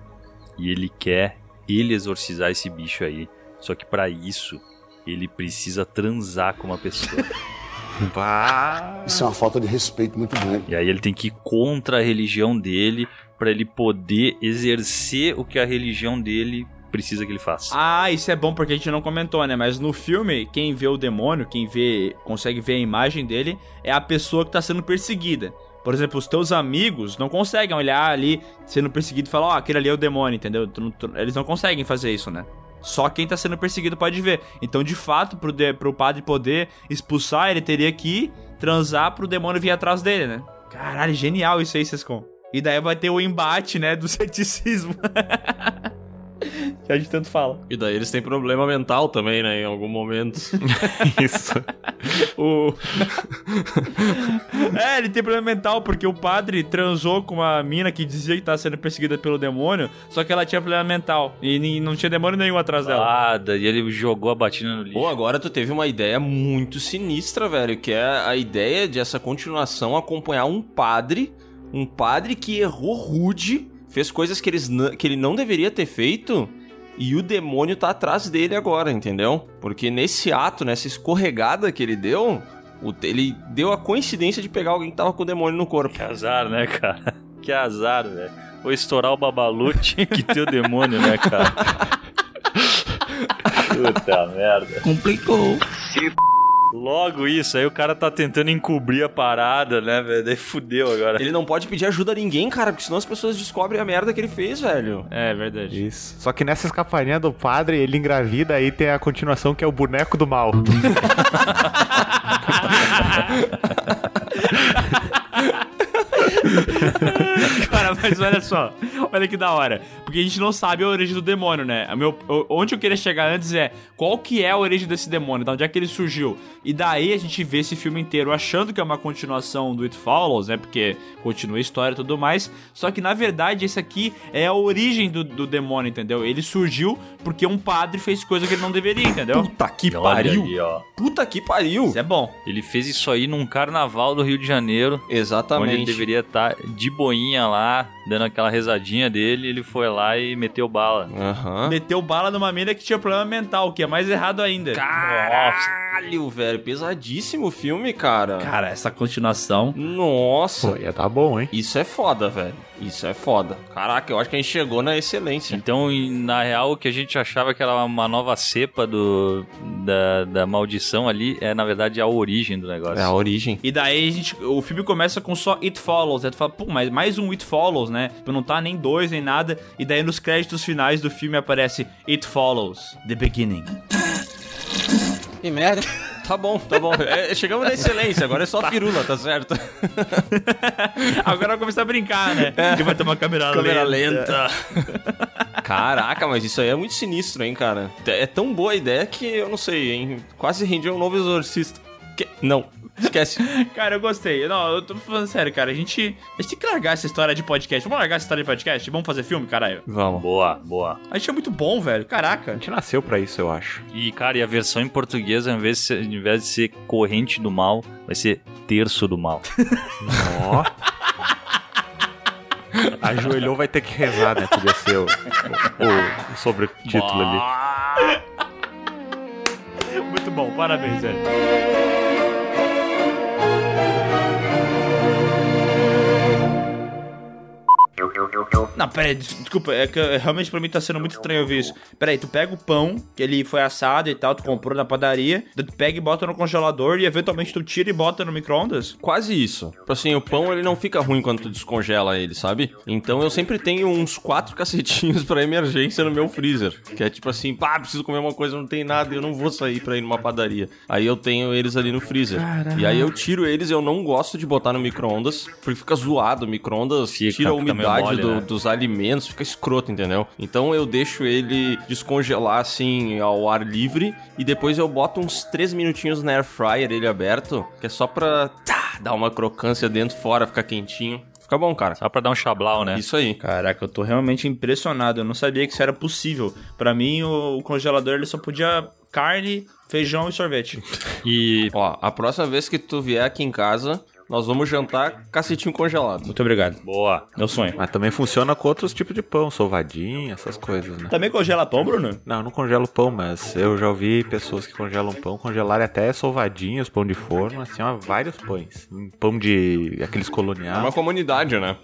E ele quer ele exorcizar esse bicho aí. Só que pra isso, ele precisa transar com uma pessoa. Isso é uma falta de respeito muito grande. E aí ele tem que ir contra a religião dele pra ele poder exercer o que a religião dele precisa que ele faça. Ah, isso é bom porque a gente não comentou, né? Mas no filme, quem vê o demônio, quem vê, consegue ver a imagem dele, é a pessoa que tá sendo perseguida. Por exemplo, os teus amigos não conseguem olhar ali sendo perseguido e falar, ó, aquele ali é o demônio, entendeu? Eles não conseguem fazer isso, né? Só quem tá sendo perseguido pode ver. Então, de fato, pro, de, pro padre poder expulsar, ele teria que transar pro demônio vir atrás dele, né? Caralho, genial isso aí, Sescon. E daí vai ter o embate, né, do ceticismo. que a gente tanto fala. E daí eles têm problema mental também, né? Em algum momento. Isso. O... é, ele tem problema mental porque o padre transou com uma mina que dizia que tava sendo perseguida pelo demônio, só que ela tinha problema mental e não tinha demônio nenhum atrás dela. Ah, daí ele jogou a batina no lixo. Pô, agora tu teve uma ideia muito sinistra, velho, que é a ideia de essa continuação acompanhar um padre, um padre que errou rude, fez coisas que, eles que ele não deveria ter feito, e o demônio tá atrás dele agora, entendeu? Porque nesse ato, nessa escorregada que ele deu, o- ele deu a coincidência de pegar alguém que tava com o demônio no corpo. Que azar, né, cara? Que azar, velho. Vou estourar o babalu, tinha que ter o demônio, né, cara? Puta merda. Complicou. Logo isso, aí o cara tá tentando encobrir a parada, né, velho? Daí fudeu agora. Ele não pode pedir ajuda a ninguém, cara, porque senão as pessoas descobrem a merda que ele fez, velho. É verdade. Isso. Só que nessa escaparinha do padre, ele engravida, aí tem a continuação que é o boneco do mal. Cara, mas olha só, olha que da hora. Porque a gente não sabe a origem do demônio, né? A meu, onde eu queria chegar antes é qual que é a origem desse demônio, de onde é que ele surgiu. E daí a gente vê esse filme inteiro achando que é uma continuação do It Follows, né? Porque continua a história e tudo mais. Só que na verdade esse aqui é a origem do, do demônio, entendeu? Ele surgiu porque um padre fez coisa que ele não deveria, entendeu? Puta que Olha pariu. aí, ó. Puta que pariu. Isso é bom. Ele fez isso aí num carnaval do Rio de Janeiro. Onde ele Exatamente. deveria estar de boinha lá, dando aquela rezadinha dele, ele foi lá e meteu bala. Aham. Meteu bala numa mina que tinha problema mental, que é mais errado ainda. Caralho, velho. Pesadíssimo o filme, cara. Cara, essa continuação. Nossa. Pô, ia tá bom, hein? Isso é foda, velho. Isso é foda. Caraca, eu acho que a gente chegou na excelência. Então, na real, o que a gente achava que era uma nova cepa do, da, da maldição ali é, na verdade, a origem do negócio. É a origem. E daí a gente, o filme começa com só It Follows. Aí tu fala, pô, mas mais um It Follows, né? Tipo, Não tá nem dois, nem nada. E daí nos créditos finais do filme aparece It Follows, The Beginning. Que merda. Tá bom, tá bom. É, chegamos na excelência, agora é só firula, tá certo? Agora vai começar a brincar, né? Que vai ter uma câmera, Câmera lenta. lenta. Caraca, mas isso aí é muito sinistro, hein, cara? É tão boa a ideia que eu não sei, hein? Quase rendia um novo exorcista. Que- Não, esquece. Cara, eu gostei. Não, eu tô falando sério, cara. A gente, a gente tem que largar essa história de podcast. Vamos largar essa história de podcast? Vamos fazer filme, caralho? Vamos. Boa, boa. A gente é muito bom, velho. A Caraca. gente nasceu pra isso, eu acho. E, cara, e a versão em português, ao invés de ser, ao invés de ser corrente do mal, vai ser terço do mal. Ó. Ajoelhou, vai ter que rezar, né? Podia ser o, o, o sobretítulo ali. Muito bom. Parabéns, velho. Não, pera aí, des- desculpa, é que realmente pra mim tá sendo muito estranho ouvir isso. Pera aí, tu pega o pão, que ele foi assado e tal, tu comprou na padaria, tu pega e bota no congelador e eventualmente tu tira e bota no micro-ondas? Quase isso. Tipo assim, o pão ele não fica ruim quando tu descongela ele, sabe? Então eu sempre tenho uns quatro cacetinhos pra emergência no meu freezer. Que é tipo assim, pá, preciso comer uma coisa, não tem nada, eu não vou sair pra ir numa padaria. Aí eu tenho eles ali no freezer. E aí eu tiro eles, eu não gosto de botar no micro-ondas, porque fica zoado. O micro-ondas tira a umidade mole, do- né? dos alimentos, fica escroto, entendeu? Então eu deixo ele descongelar assim ao ar livre e depois eu boto uns 3 minutinhos na air fryer ele aberto, que é só pra tá, dar uma crocância dentro fora, ficar quentinho. Fica bom, cara. Só pra dar um chablau, né? Isso aí. Caraca, eu tô realmente impressionado. Eu não sabia que isso era possível. Pra mim, o, o congelador ele só podia carne, feijão e sorvete. E Ó, a próxima vez que tu vier aqui em casa, nós vamos jantar cacetinho congelado. Muito obrigado. boa. Meu sonho. Mas também funciona com outros tipos de pão, sovadinho, essas coisas, né? Também congela pão, Bruno? Não, eu não congelo pão, mas eu já ouvi pessoas que congelam pão, congelarem até sovadinhos, pão de forno, assim, ó, vários pães. Pão de aqueles É coloniais. uma comunidade, né?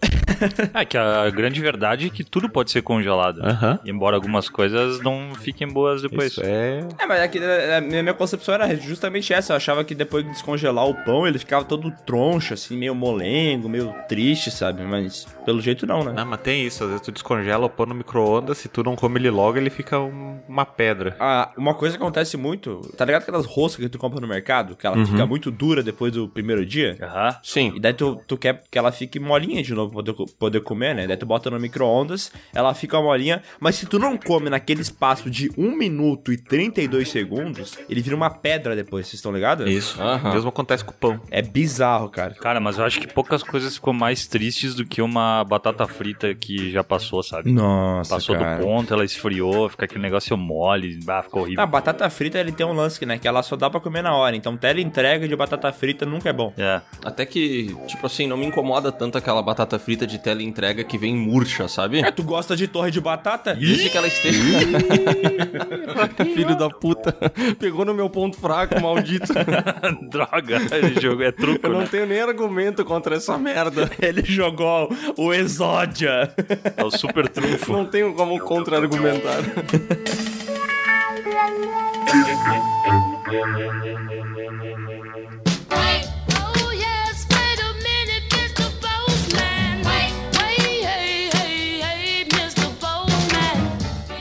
É que a grande verdade é que tudo pode ser congelado. Aham. Embora algumas coisas não fiquem boas depois. Isso é. É, mas é que é, a minha concepção era justamente essa. Eu achava que depois de descongelar o pão, ele ficava todo troncho troncho, assim, meio molengo, meio triste, sabe? Mas pelo jeito não, né? Não, mas tem isso, às vezes tu descongela, põe no micro-ondas, se tu não come ele logo, ele fica um- uma pedra. Ah, uma coisa que acontece muito, tá ligado aquelas roscas que tu compra no mercado, que ela Uhum. fica muito dura depois do primeiro dia? Aham. Sim. E daí tu, tu quer que ela fique molinha de novo pra poder, poder comer, né? Daí tu bota no micro-ondas, ela fica molinha, mas se tu não come naquele espaço de 1 minuto e 32 segundos, ele vira uma pedra depois, vocês estão ligados? Isso. Aham. O mesmo acontece com o pão. É bizarro, cara. Cara, mas eu acho que poucas coisas ficam mais tristes do que uma batata frita que já passou, sabe? Nossa, Passou cara. do ponto, ela esfriou, fica aquele negócio mole, ah, ficou horrível. A batata frita, ele tem um lance, né? Que ela só dá pra comer na hora. Então, tela entrega de batata frita nunca é bom. É. Até que, tipo assim, não me incomoda tanto aquela batata frita de tela entrega que vem murcha, sabe? É, tu gosta de torre de batata? Desde que ela esteja. Filho da puta. Pegou no meu ponto fraco, maldito. Droga, esse jogo é truco, Eu não né? tenho nem argumento contra essa merda. Ele jogou o Exódia. É o super trunfo. Não tenho como contra-argumentar.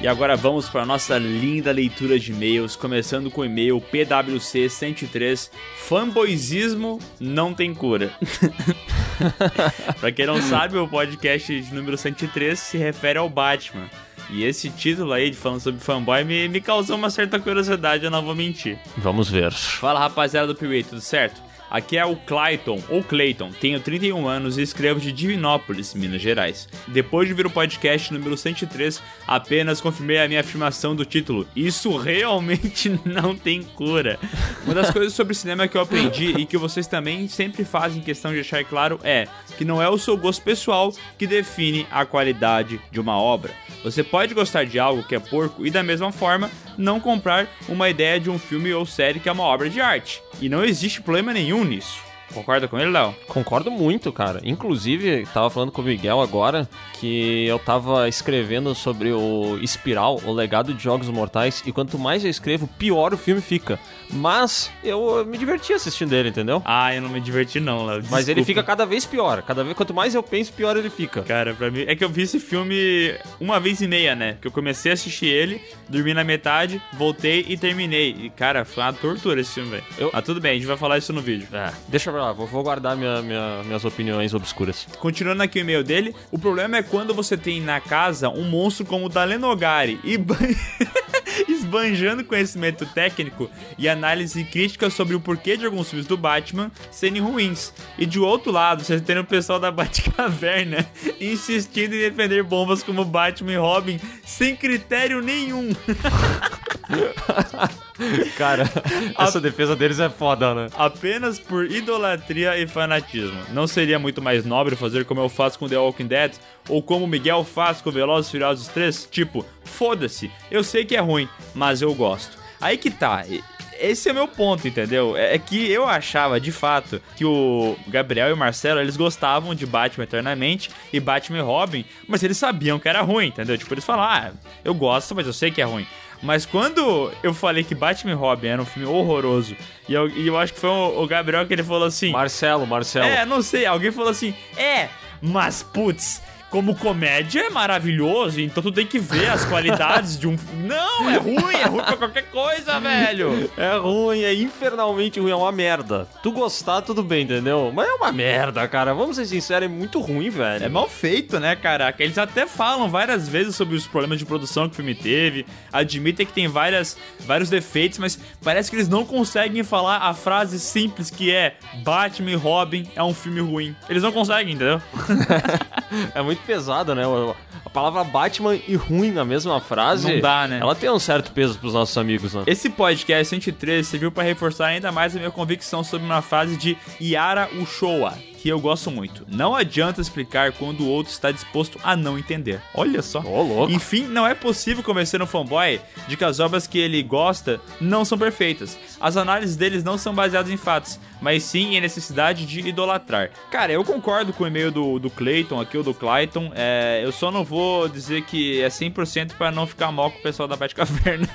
E agora vamos para nossa linda leitura de e-mails, começando com o e-mail PWC 103. Fanboyzismo não tem cura. pra quem não sabe, o podcast de número 103 se refere ao Batman. E esse título aí, de falando sobre fanboy, me, me causou uma certa curiosidade, eu não vou mentir. Vamos ver. Fala rapaziada do Piuí, tudo certo? Aqui é o Clayton, ou Clayton, tenho 31 anos e escrevo de Divinópolis, Minas Gerais. Depois de ver o podcast número 103, apenas confirmei a minha afirmação do título. Isso realmente não tem cura. Uma das coisas sobre cinema que eu aprendi e que vocês também sempre fazem questão de deixar claro é que não é o seu gosto pessoal que define a qualidade de uma obra. Você pode gostar de algo que é porco e da mesma forma não comprar uma ideia de um filme ou série que é uma obra de arte. E não existe problema nenhum nisso. Concorda com ele, Léo? Concordo muito, cara. Inclusive, tava falando com o Miguel agora que eu tava escrevendo sobre o Espiral, o legado de Jogos Mortais, e quanto mais eu escrevo, pior o filme fica. Mas eu me diverti assistindo ele, entendeu? Ah, eu não me diverti não, Léo. Mas ele fica cada vez pior. Cada vez, quanto mais eu penso, pior ele fica. Cara, pra mim. É que eu vi esse filme uma vez e meia, né? Que eu comecei a assistir ele, dormi na metade, voltei e terminei. E, cara, foi uma tortura esse filme, velho. Eu- Mas tudo bem, a gente vai falar isso no vídeo. É, deixa pra vou, vou guardar minha, minha- minhas opiniões obscuras. Continuando aqui o e-mail dele, o problema é quando você tem na casa um monstro como o da Lenogari e ban- esbanjando conhecimento técnico e análise crítica sobre o porquê de alguns filmes do Batman serem ruins. E de outro lado, você tem o pessoal da Batcaverna insistindo em defender bombas como Batman e Robin sem critério nenhum. Cara, essa defesa deles é foda, né? apenas por idolatria e fanatismo. Não seria muito mais nobre fazer como eu faço com The Walking Dead ou como o Miguel faz com Velozes e Furiosos 3? Tipo, foda-se, eu sei que é ruim, mas eu gosto. Aí que tá. Esse é o meu ponto, entendeu? É é que eu achava, de fato, que o Gabriel e o Marcelo, eles gostavam de Batman Eternamente e Batman e Robin, mas eles sabiam que era ruim, entendeu? Tipo, eles falaram, ah, eu gosto, mas eu sei que é ruim. Mas quando eu falei que Batman e Robin era um filme horroroso, e eu, e eu acho que foi o, o Gabriel que ele falou assim. Marcelo, Marcelo. É, não sei, alguém falou assim: é, mas putz. Como comédia é maravilhoso, então tu tem que ver as qualidades de um. Não, é ruim, é ruim pra qualquer coisa, velho. É ruim, é infernalmente ruim, é uma merda. Tu gostar, tudo bem, entendeu? Mas é uma merda, cara. Vamos ser sinceros, é muito ruim, velho. É mal feito, né, caraca? Eles até falam várias vezes sobre os problemas de produção que o filme teve, admitem que tem várias, vários defeitos, mas parece que eles não conseguem falar a frase simples que é Batman e Robin é um filme ruim. Eles não conseguem, entendeu? É muito pesada, né? A palavra Batman e ruim na mesma frase. Não dá, né? Ela tem um certo peso pros nossos amigos, né? Esse podcast 113 serviu para reforçar ainda mais a minha convicção sobre uma frase de Yara Uchoa, que eu gosto muito. Não adianta explicar quando o outro está disposto a não entender. Olha só. Ô, louco. Enfim, não é possível convencer um fanboy de que as obras que ele gosta não são perfeitas. As análises deles não são baseadas em fatos, mas sim em necessidade de idolatrar. Cara, eu concordo com o e-mail do, do Clayton, aqui o do Clayton. É, eu só não vou dizer que é 100% para não ficar mal com o pessoal da Batcaverna.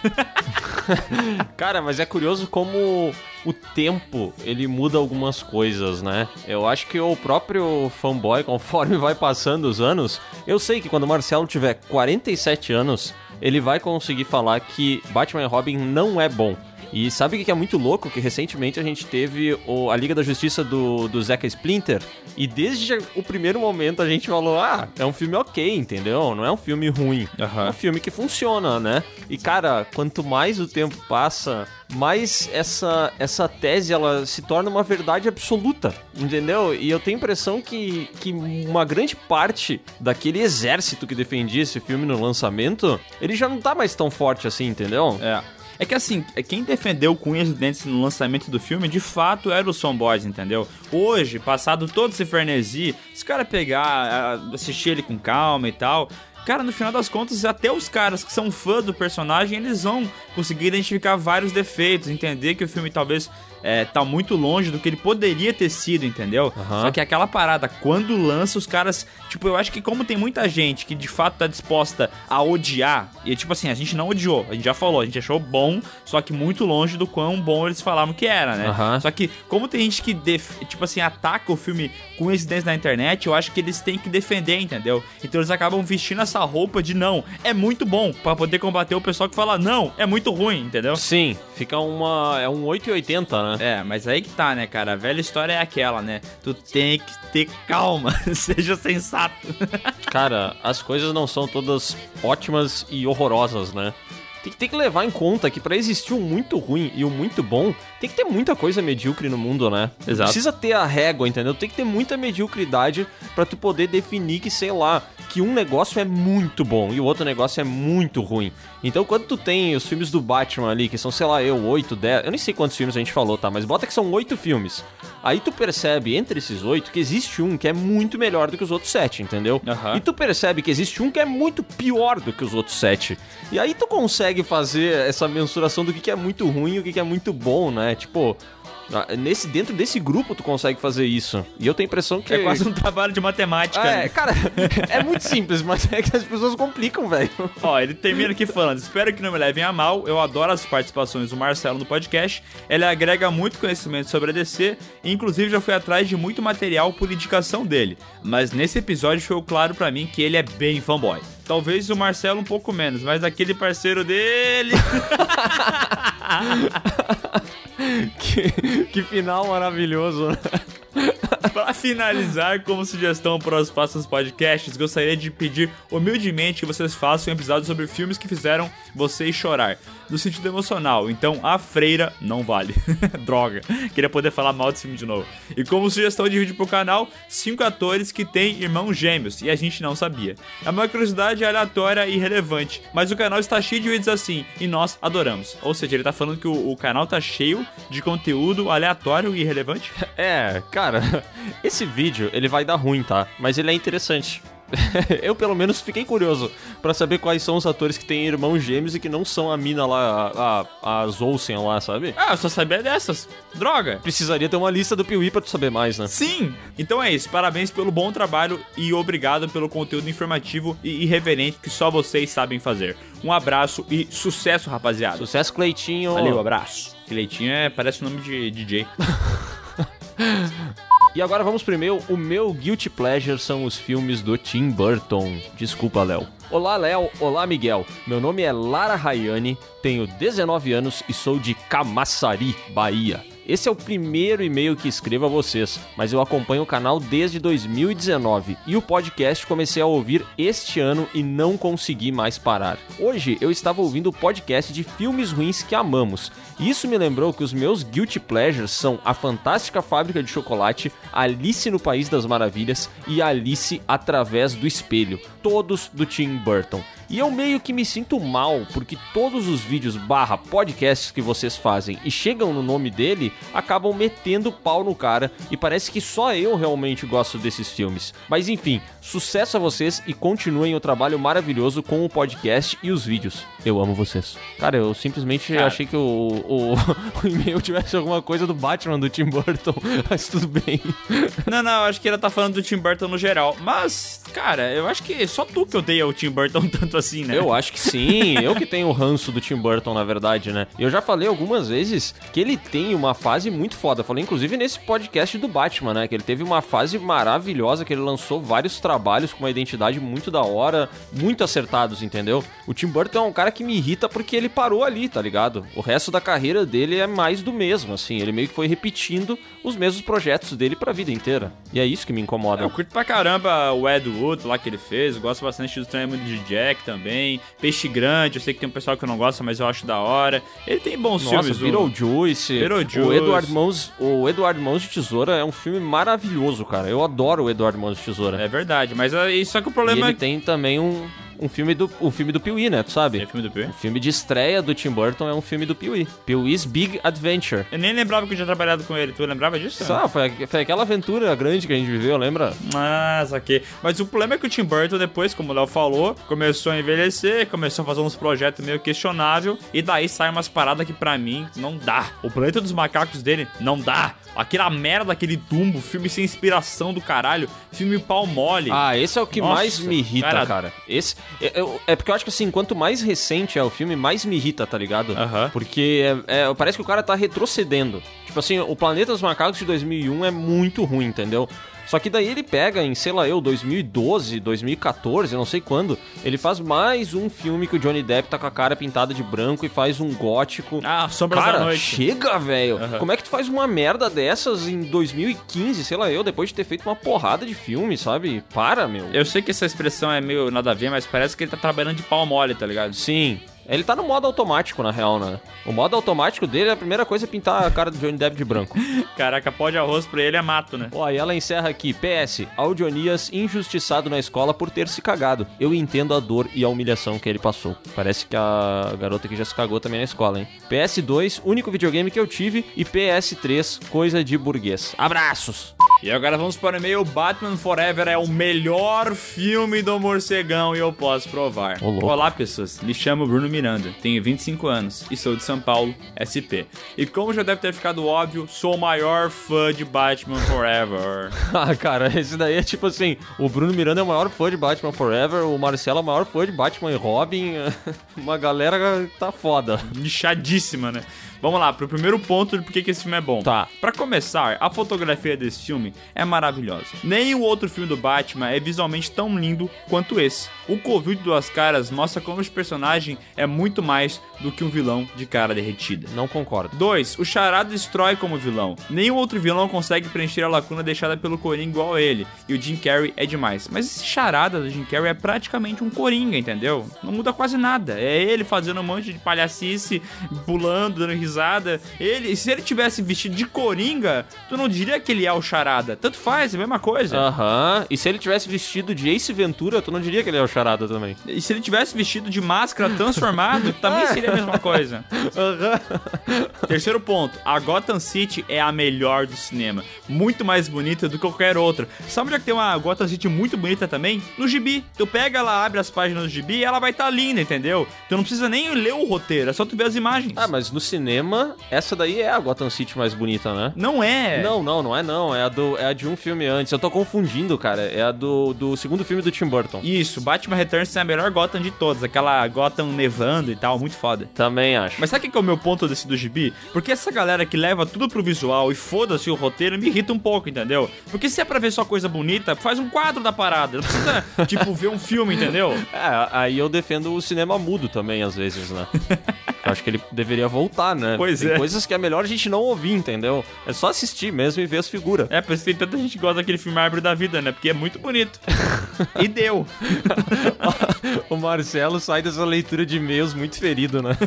Cara, mas é curioso como o tempo ele muda algumas coisas, né? Eu acho que o próprio fanboy, conforme vai passando os anos, eu sei que quando o Marcelo tiver 47 anos, ele vai conseguir falar que Batman e Robin não é bom. E sabe o que é muito louco? Que recentemente a gente teve o- a Liga da Justiça do, do Zeca Splinter, e desde o primeiro momento a gente falou: ah, é um filme ok, entendeu? Não é um filme ruim. É um filme que funciona, né? E cara, quanto mais o tempo passa, mais essa, essa tese ela se torna uma verdade absoluta, entendeu? E eu tenho a impressão que, que uma grande parte daquele exército que defendia esse filme no lançamento, ele já não tá mais tão forte assim, entendeu? É. É que assim, é quem defendeu com unhas e dentes no lançamento do filme, de fato, era os fanboys, entendeu? Hoje, passado todo esse frenesi, se o cara pegar, assistir ele com calma e tal, cara, no final das contas, até os caras que são fãs do personagem, eles vão conseguir identificar vários defeitos, entender que o filme talvez é, tá muito longe do que ele poderia ter sido, entendeu? Só que aquela parada, quando lança, os caras. Tipo, eu acho que como tem muita gente que de fato tá disposta a odiar, e tipo assim, a gente não odiou, a gente já falou, a gente achou bom, só que muito longe do quão bom eles falavam que era, né? Aham. Só que, como tem gente que, def- tipo assim, ataca o filme com incidentes na internet, eu acho que eles têm que defender, entendeu? Então eles acabam vestindo essa roupa de não, é muito bom, pra poder combater o pessoal que fala não, é muito ruim, entendeu? Sim, fica uma. É um 880, né? É, mas aí que tá, né, cara? A velha história é aquela, né? Tu tem que ter calma, seja sensato. Cara, as coisas não são todas ótimas e horrorosas, né? Tem que, tem que levar em conta que pra existir um muito ruim e um muito bom, tem que ter muita coisa medíocre no mundo, né? Exato. Precisa ter a régua, entendeu? Tem que ter muita mediocridade pra tu poder definir que, sei lá, que um negócio é muito bom e o outro negócio é muito ruim. Então, quando tu tem os filmes do Batman ali, que são, sei lá, eu, 8, 10, eu nem sei quantos filmes a gente falou, tá? Mas bota que são oito filmes. Aí tu percebe, entre esses oito, que existe um que é muito melhor do que os outros sete, entendeu? E tu percebe que existe um que é muito pior do que os outros sete. E aí tu consegue fazer essa mensuração do que que é muito ruim e o que que é muito bom, né? Tipo, nesse, dentro desse grupo tu consegue fazer isso. E eu tenho a impressão que... É quase um trabalho de matemática. É, né? cara, é muito simples, mas é que as pessoas complicam, velho. Ó, ele termina aqui falando: Espero que não me levem a mal. Eu adoro as participações do Marcelo no podcast. Ele agrega muito conhecimento sobre a DC. E inclusive já fui atrás de muito material por indicação dele. Mas nesse episódio ficou claro pra mim que ele é bem fanboy. Talvez o Marcelo um pouco menos, mas aquele parceiro dele. que, que final maravilhoso, né? Para finalizar, como sugestão para os próximos podcasts, gostaria de pedir humildemente que vocês façam um episódio sobre filmes que fizeram vocês chorar, no sentido emocional. Então, A Freira não vale. Droga. Queria poder falar mal desse filme de novo. E como sugestão de vídeo pro canal, cinco atores que têm irmãos gêmeos e a gente não sabia. É uma curiosidade aleatória e irrelevante, mas o canal está cheio de vídeos assim e nós adoramos. Ou seja, ele tá falando que o, o canal tá cheio de conteúdo aleatório e irrelevante. É, cara, esse vídeo ele vai dar ruim, tá? Mas ele é interessante. Eu, pelo menos, fiquei curioso pra saber quais são os atores que têm irmãos gêmeos e que não são a mina lá, a, a, as Olsen lá, sabe? Ah, eu só sabia dessas. Droga. Precisaria ter uma lista do Piuí pra tu saber mais, né? Sim! Então é isso, parabéns pelo bom trabalho e obrigado pelo conteúdo informativo e irreverente que só vocês sabem fazer. Um abraço e sucesso, rapaziada. Sucesso, Cleitinho. Valeu, abraço. Cleitinho é, parece o nome de DJ. E agora vamos pro meu. O meu Guilty Pleasure são os filmes do Tim Burton. Desculpa, Léo. Olá, Léo. Olá, Miguel. Meu nome é Lara Rayane, tenho 19 anos e sou de Camaçari, Bahia. Esse é o primeiro e-mail que escrevo a vocês, mas eu acompanho o canal desde 2019 e o podcast comecei a ouvir este ano e não consegui mais parar. Hoje eu estava ouvindo o podcast de filmes ruins que amamos, e isso me lembrou que os meus guilty pleasures são A Fantástica Fábrica de Chocolate, Alice no País das Maravilhas e Alice através do Espelho, todos do Tim Burton. E eu meio que me sinto mal, porque todos os vídeos barra podcasts que vocês fazem e chegam no nome dele, acabam metendo pau no cara, e parece que só eu realmente gosto desses filmes. Mas enfim, sucesso a vocês e continuem o trabalho maravilhoso com o podcast e os vídeos. Eu amo vocês. Cara, eu simplesmente Cara. achei que o, o, o e-mail tivesse alguma coisa do Batman do Tim Burton, mas tudo bem. não, não, eu acho que ela tá falando do Tim Burton no geral. Mas, cara, eu acho que só tu que odeia o Tim Burton tanto assim, né? Eu acho que sim, eu que tenho o ranço do Tim Burton, na verdade, né? E eu já falei algumas vezes que ele tem uma fase muito foda. Falei, inclusive, nesse podcast do Batman, né? Que ele teve uma fase maravilhosa, que ele lançou vários trabalhos com uma identidade muito da hora, muito acertados, entendeu? O Tim Burton é um cara que me irrita porque ele parou ali, tá ligado? O resto da carreira dele é mais do mesmo, assim. Ele meio que foi repetindo os mesmos projetos dele pra vida inteira. E é isso que me incomoda. Eu curto pra caramba o Ed Wood lá que ele fez. Eu gosto bastante do Mundo de Jack também. Peixe Grande, eu sei que tem um pessoal que não gosta, mas eu acho da hora. Ele tem bons Nossa, filmes. o- Beetlejuice. Beetlejuice. O Eduardo Mãos, o Eduardo Mãos de Tesoura é um filme maravilhoso, cara. Eu adoro o Eduardo Mãos de Tesoura. É verdade, mas aí, só que o E problema ele é tem também um, um filme do o filme do Pee-wee, né? Tu sabe? É filme do Pee-wee? O filme de estreia do Tim Burton é um filme do Pee-wee. Pee-wee's Big Adventure. Eu nem lembrava que eu tinha trabalhado com ele. Tu lembrava disso? Só, foi, foi aquela aventura grande que a gente viveu, lembra? Ah, saquei. Mas o problema é que o Tim Burton depois, como o Léo falou, começou a envelhecer, começou a fazer uns projetos meio questionável e daí sai umas paradas que pra mim não dá. O Planeta dos Macacos dele não dá. Aquela merda, aquele tumbo, filme sem inspiração do caralho, filme pau mole. Ah, esse é o que Nossa, mais me irrita, cara. cara. Esse é, é- porque eu acho que assim, quanto mais recente é o filme, mais me irrita, tá ligado? Porque é- é- parece que o cara tá retrocedendo. Tipo assim, o Planeta dos Macacos de 2001 é muito ruim, entendeu? Só que daí ele pega em, sei lá eu, 2012, 2014, não sei quando, ele faz mais um filme que o Johnny Depp tá com a cara pintada de branco e faz um gótico. Ah, Sombras Cara, da Noite. chega, velho. Aham. Como é que tu faz uma merda dessas em 2015, sei lá eu, depois de ter feito uma porrada de filme, sabe? Para, meu. Eu sei que essa expressão é meio nada a ver, mas parece que ele tá trabalhando de pau mole, tá ligado? Sim. Ele tá no modo automático, na real, né? O modo automático dele, a primeira coisa é pintar a cara do Johnny Depp de branco. Caraca, pó de arroz pra ele é mato, né? Ó, e ela encerra aqui. PS, Audionias injustiçado na escola por ter se cagado. Eu entendo a dor e a humilhação que ele passou. Parece que a garota que já se cagou também na escola, hein? PS2, único videogame que eu tive. E PS3, coisa de burguês. Abraços! E agora vamos para o e-mail. Batman Forever é o melhor filme do morcegão e eu posso provar. Louco. Olá, pessoas. Me chamo Bruno Miranda, tenho 25 anos e sou de São Paulo, SP. E como já deve ter ficado óbvio, sou o maior fã de Batman Forever. ah, cara, esse daí é tipo assim: o Bruno Miranda é o maior fã de Batman Forever, o Marcelo é o maior fã de Batman e Robin. Uma galera tá foda. Nichadíssima, né? Vamos lá, pro primeiro ponto de por que esse filme é bom. Tá. Pra começar, a fotografia desse filme é maravilhosa. Nenhum outro filme do Batman é visualmente tão lindo quanto esse. O Covil de Duas Caras mostra como esse personagem é muito mais do que um vilão de cara derretida. Não concordo. 2. O Charada destrói como vilão. Nenhum outro vilão consegue preencher a lacuna deixada pelo Coringa igual a ele. E o Jim Carrey é demais. Mas esse Charada do Jim Carrey é praticamente um Coringa, entendeu? Não muda quase nada. É ele fazendo um monte de palhacice, pulando, dando risada. Ele, se ele tivesse vestido de Coringa, tu não diria que ele é o Charada. Tanto faz, é a mesma coisa. Aham. E se ele tivesse vestido de Ace Ventura, tu não diria que ele é o charada também. E se ele tivesse vestido de máscara transformado, também seria a mesma coisa. Terceiro ponto, a Gotham City é a melhor do cinema. Muito mais bonita do que qualquer outra. Sabe onde é que tem uma Gotham City muito bonita também? No gibi. Tu pega ela, abre as páginas do gibi e ela vai estar tá linda, entendeu? Tu não precisa nem ler o roteiro, é só tu ver as imagens. Ah, mas no cinema, essa daí é a Gotham City mais bonita, né? Não é. Não, não, não é não. É a, do, é a de um filme antes. Eu tô confundindo, cara. É a do, do segundo filme do Tim Burton. Isso, Batman Returns é a melhor Gotham de todas. Aquela Gotham nevando e tal, muito foda. Também acho. Mas sabe o que que é o meu ponto desse do gibi? Porque essa galera que leva tudo pro visual e foda-se o roteiro me irrita um pouco, entendeu? Porque se é pra ver só coisa bonita, faz um quadro da parada. Não precisa, tipo, ver um filme, entendeu? É, aí eu defendo o cinema mudo também, às vezes, né? Eu acho que ele deveria voltar, né? Pois Tem é. coisas que é melhor a gente não ouvir, entendeu? É só assistir mesmo e ver as figuras. É, por isso que tem tanta gente que gosta daquele filme Árvore da Vida, né? Porque é muito bonito. e deu. o Marcelo sai dessa leitura de e-mails muito ferido, né?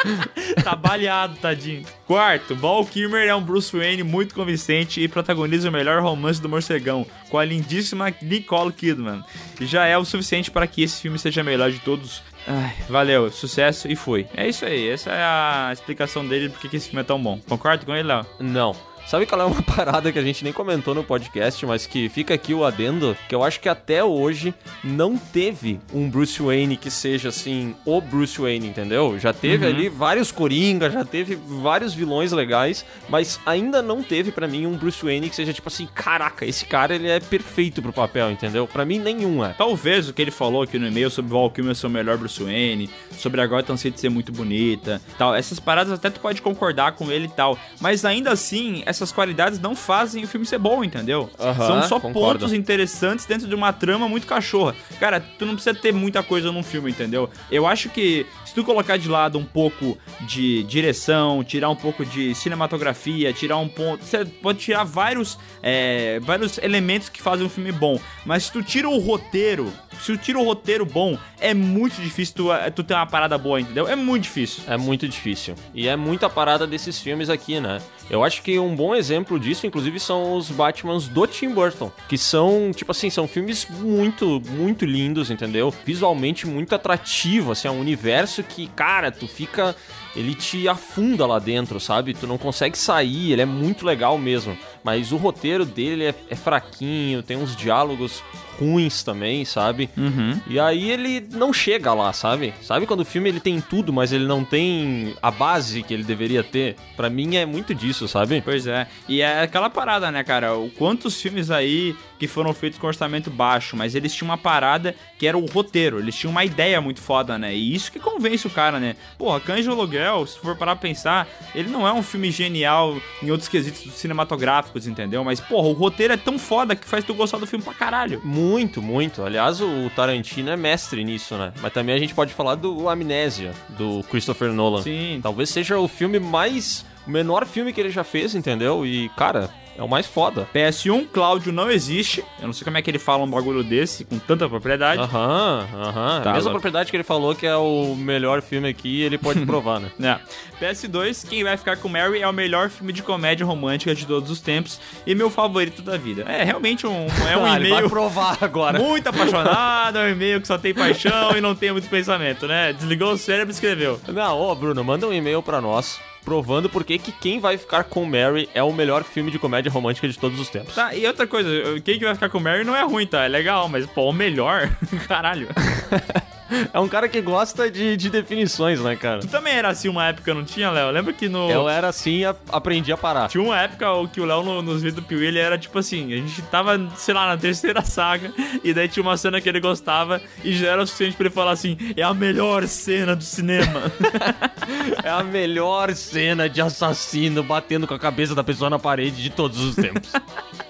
tá baleado, tadinho. Quarto, Val Kilmer é um Bruce Wayne muito convincente e protagoniza o melhor romance do morcegão, com a lindíssima Nicole Kidman. E já é o suficiente para que esse filme seja o melhor de todos. Ai, valeu, sucesso e foi. É isso aí, essa é a explicação dele porque que esse filme é tão bom. Concorda com ele, Léo? Não. Sabe qual é uma parada que a gente nem comentou no podcast, mas que fica aqui o adendo, que eu acho que até hoje não teve um Bruce Wayne que seja assim, o Bruce Wayne, entendeu? Já teve Uhum. ali vários Coringa, já teve vários vilões legais, mas ainda não teve pra mim um Bruce Wayne que seja tipo assim, caraca, esse cara ele é perfeito pro papel, entendeu? Pra mim nenhum é. Talvez o que ele falou aqui no e-mail sobre Val Kilmer ser o melhor Bruce Wayne, sobre a Gotham City ser muito bonita, tal. Essas paradas até tu pode concordar com ele e tal. Mas ainda assim, essas qualidades não fazem o filme ser bom, entendeu? Aham, São só concordo. pontos interessantes dentro de uma trama muito cachorra. Cara, tu não precisa ter muita coisa num filme, entendeu? Eu acho que se tu colocar de lado um pouco de direção, tirar um pouco de cinematografia, tirar um ponto. Você pode tirar vários, é, vários elementos que fazem um filme bom. Mas se tu tira o roteiro, se tu tira o roteiro bom, é muito difícil tu, tu ter uma parada boa, entendeu? É muito difícil. É muito difícil. E é muita parada desses filmes aqui, né? Eu acho que um bom exemplo disso, inclusive, são os Batmans do Tim Burton. Que são, tipo assim, são filmes muito, muito lindos, entendeu? Visualmente muito atrativo, assim, é um universo que, cara, tu fica. Ele te afunda lá dentro, sabe? Tu não consegue sair, ele é muito legal mesmo. Mas o roteiro dele é, é fraquinho, tem uns diálogos ruins também, sabe? Uhum. E aí ele não chega lá, sabe? Sabe quando o filme ele tem tudo, mas ele não tem a base que ele deveria ter? Pra mim é muito disso, sabe? Pois é. E é aquela parada, né, cara? O quantos filmes aí que foram feitos com orçamento baixo, mas eles tinham uma parada que era o roteiro. Eles tinham uma ideia muito foda, né? E isso que convence o cara, né? Porra, Cães de Aluguel, se for parar pra pensar, ele não é um filme genial em outros quesitos cinematográficos, entendeu? Mas, porra, o roteiro é tão foda que faz tu gostar do filme pra caralho. Muito, muito. Aliás, o Tarantino é mestre nisso, né? Mas também a gente pode falar do Amnésia, do Christopher Nolan. Sim. Talvez seja o filme mais. O menor filme que ele já fez, entendeu? E, cara, é o mais foda. PS1, Cláudio não existe. Eu não sei como é que ele fala um bagulho desse com tanta propriedade. Aham, aham. Tá, a mesma propriedade que ele falou que é o melhor filme aqui, ele pode provar, né? É. PS2, Quem Vai Ficar com Mary é o melhor filme de comédia romântica de todos os tempos e meu favorito da vida. É realmente um, é um Ah, ele vai e-mail provar agora. muito apaixonado, é um e-mail que só tem paixão e não tem muito pensamento, né? Desligou o cérebro e escreveu. Não, ô Bruno, manda um e-mail pra nós provando por que que Quem Vai Ficar com Mary é o melhor filme de comédia romântica de todos os tempos. Tá, e outra coisa, Quem que Vai Ficar com Mary não é ruim, tá? É legal, mas pô, o melhor, caralho. É um cara que gosta de, de definições, né, cara? Tu também era assim uma época, não tinha, Léo? Lembra que no... Eu era assim e aprendi a parar. Tinha uma época o que o Léo no- nos vídeos do Piuí, ele era tipo assim, a gente tava, sei lá, na terceira saga, e daí tinha uma cena que ele gostava, e já era o suficiente pra ele falar assim, é a melhor cena do cinema. É a melhor cena de assassino batendo com a cabeça da pessoa na parede de todos os tempos.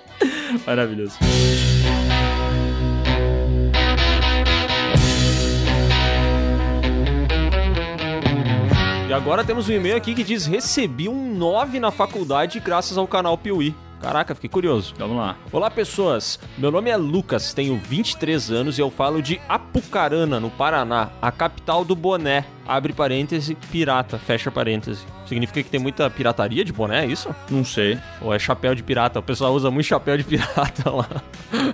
Maravilhoso. E agora temos um e-mail aqui que diz: Recebi um 9 na faculdade graças ao canal Piuí. Caraca, fiquei curioso. Vamos lá. Olá, pessoas. Meu nome é Lucas, tenho 23 anos e eu falo de Apucarana, no Paraná, a capital do boné. Abre parêntese, pirata, fecha parêntese. Significa que tem muita pirataria de boné, é isso? Não sei. Ou é chapéu de pirata? O pessoal usa muito chapéu de pirata lá.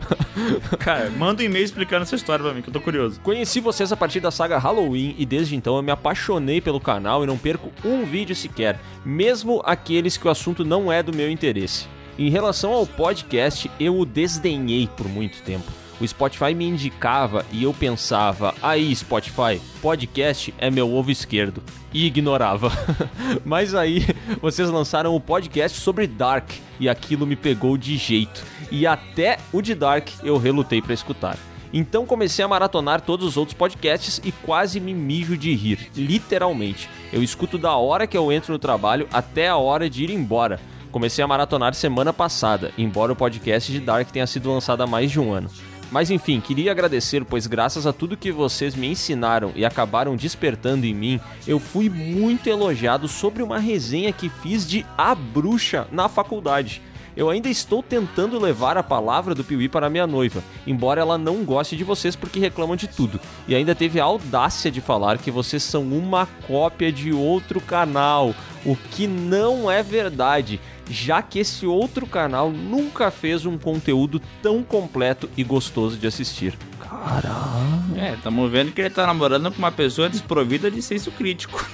Cara, manda um e-mail explicando essa história pra mim, que eu tô curioso. Conheci vocês a partir da saga Halloween e desde então eu me apaixonei pelo canal e não perco um vídeo sequer, mesmo aqueles que o assunto não é do meu interesse. Em relação ao podcast, eu o desdenhei por muito tempo. O Spotify me indicava e eu pensava, aí Spotify, podcast é meu ovo esquerdo. E ignorava. Mas aí vocês lançaram o podcast sobre Dark e aquilo me pegou de jeito. E até o de Dark eu relutei pra escutar. Então comecei a maratonar todos os outros podcasts e quase me mijo de rir, literalmente. Eu escuto da hora que eu entro no trabalho até a hora de ir embora. Comecei a maratonar semana passada, embora o podcast de Dark tenha sido lançado há mais de um ano. Mas enfim, queria agradecer, pois graças a tudo que vocês me ensinaram e acabaram despertando em mim, eu fui muito elogiado sobre uma resenha que fiz de A Bruxa na faculdade. Eu ainda estou tentando levar a palavra do Piuí para minha noiva, embora ela não goste de vocês porque reclamam de tudo. E ainda teve a audácia de falar que vocês são uma cópia de outro canal, o que não é verdade, já que esse outro canal nunca fez um conteúdo tão completo e gostoso de assistir. Caralho. É, tamo vendo que ele tá namorando com uma pessoa desprovida de senso crítico.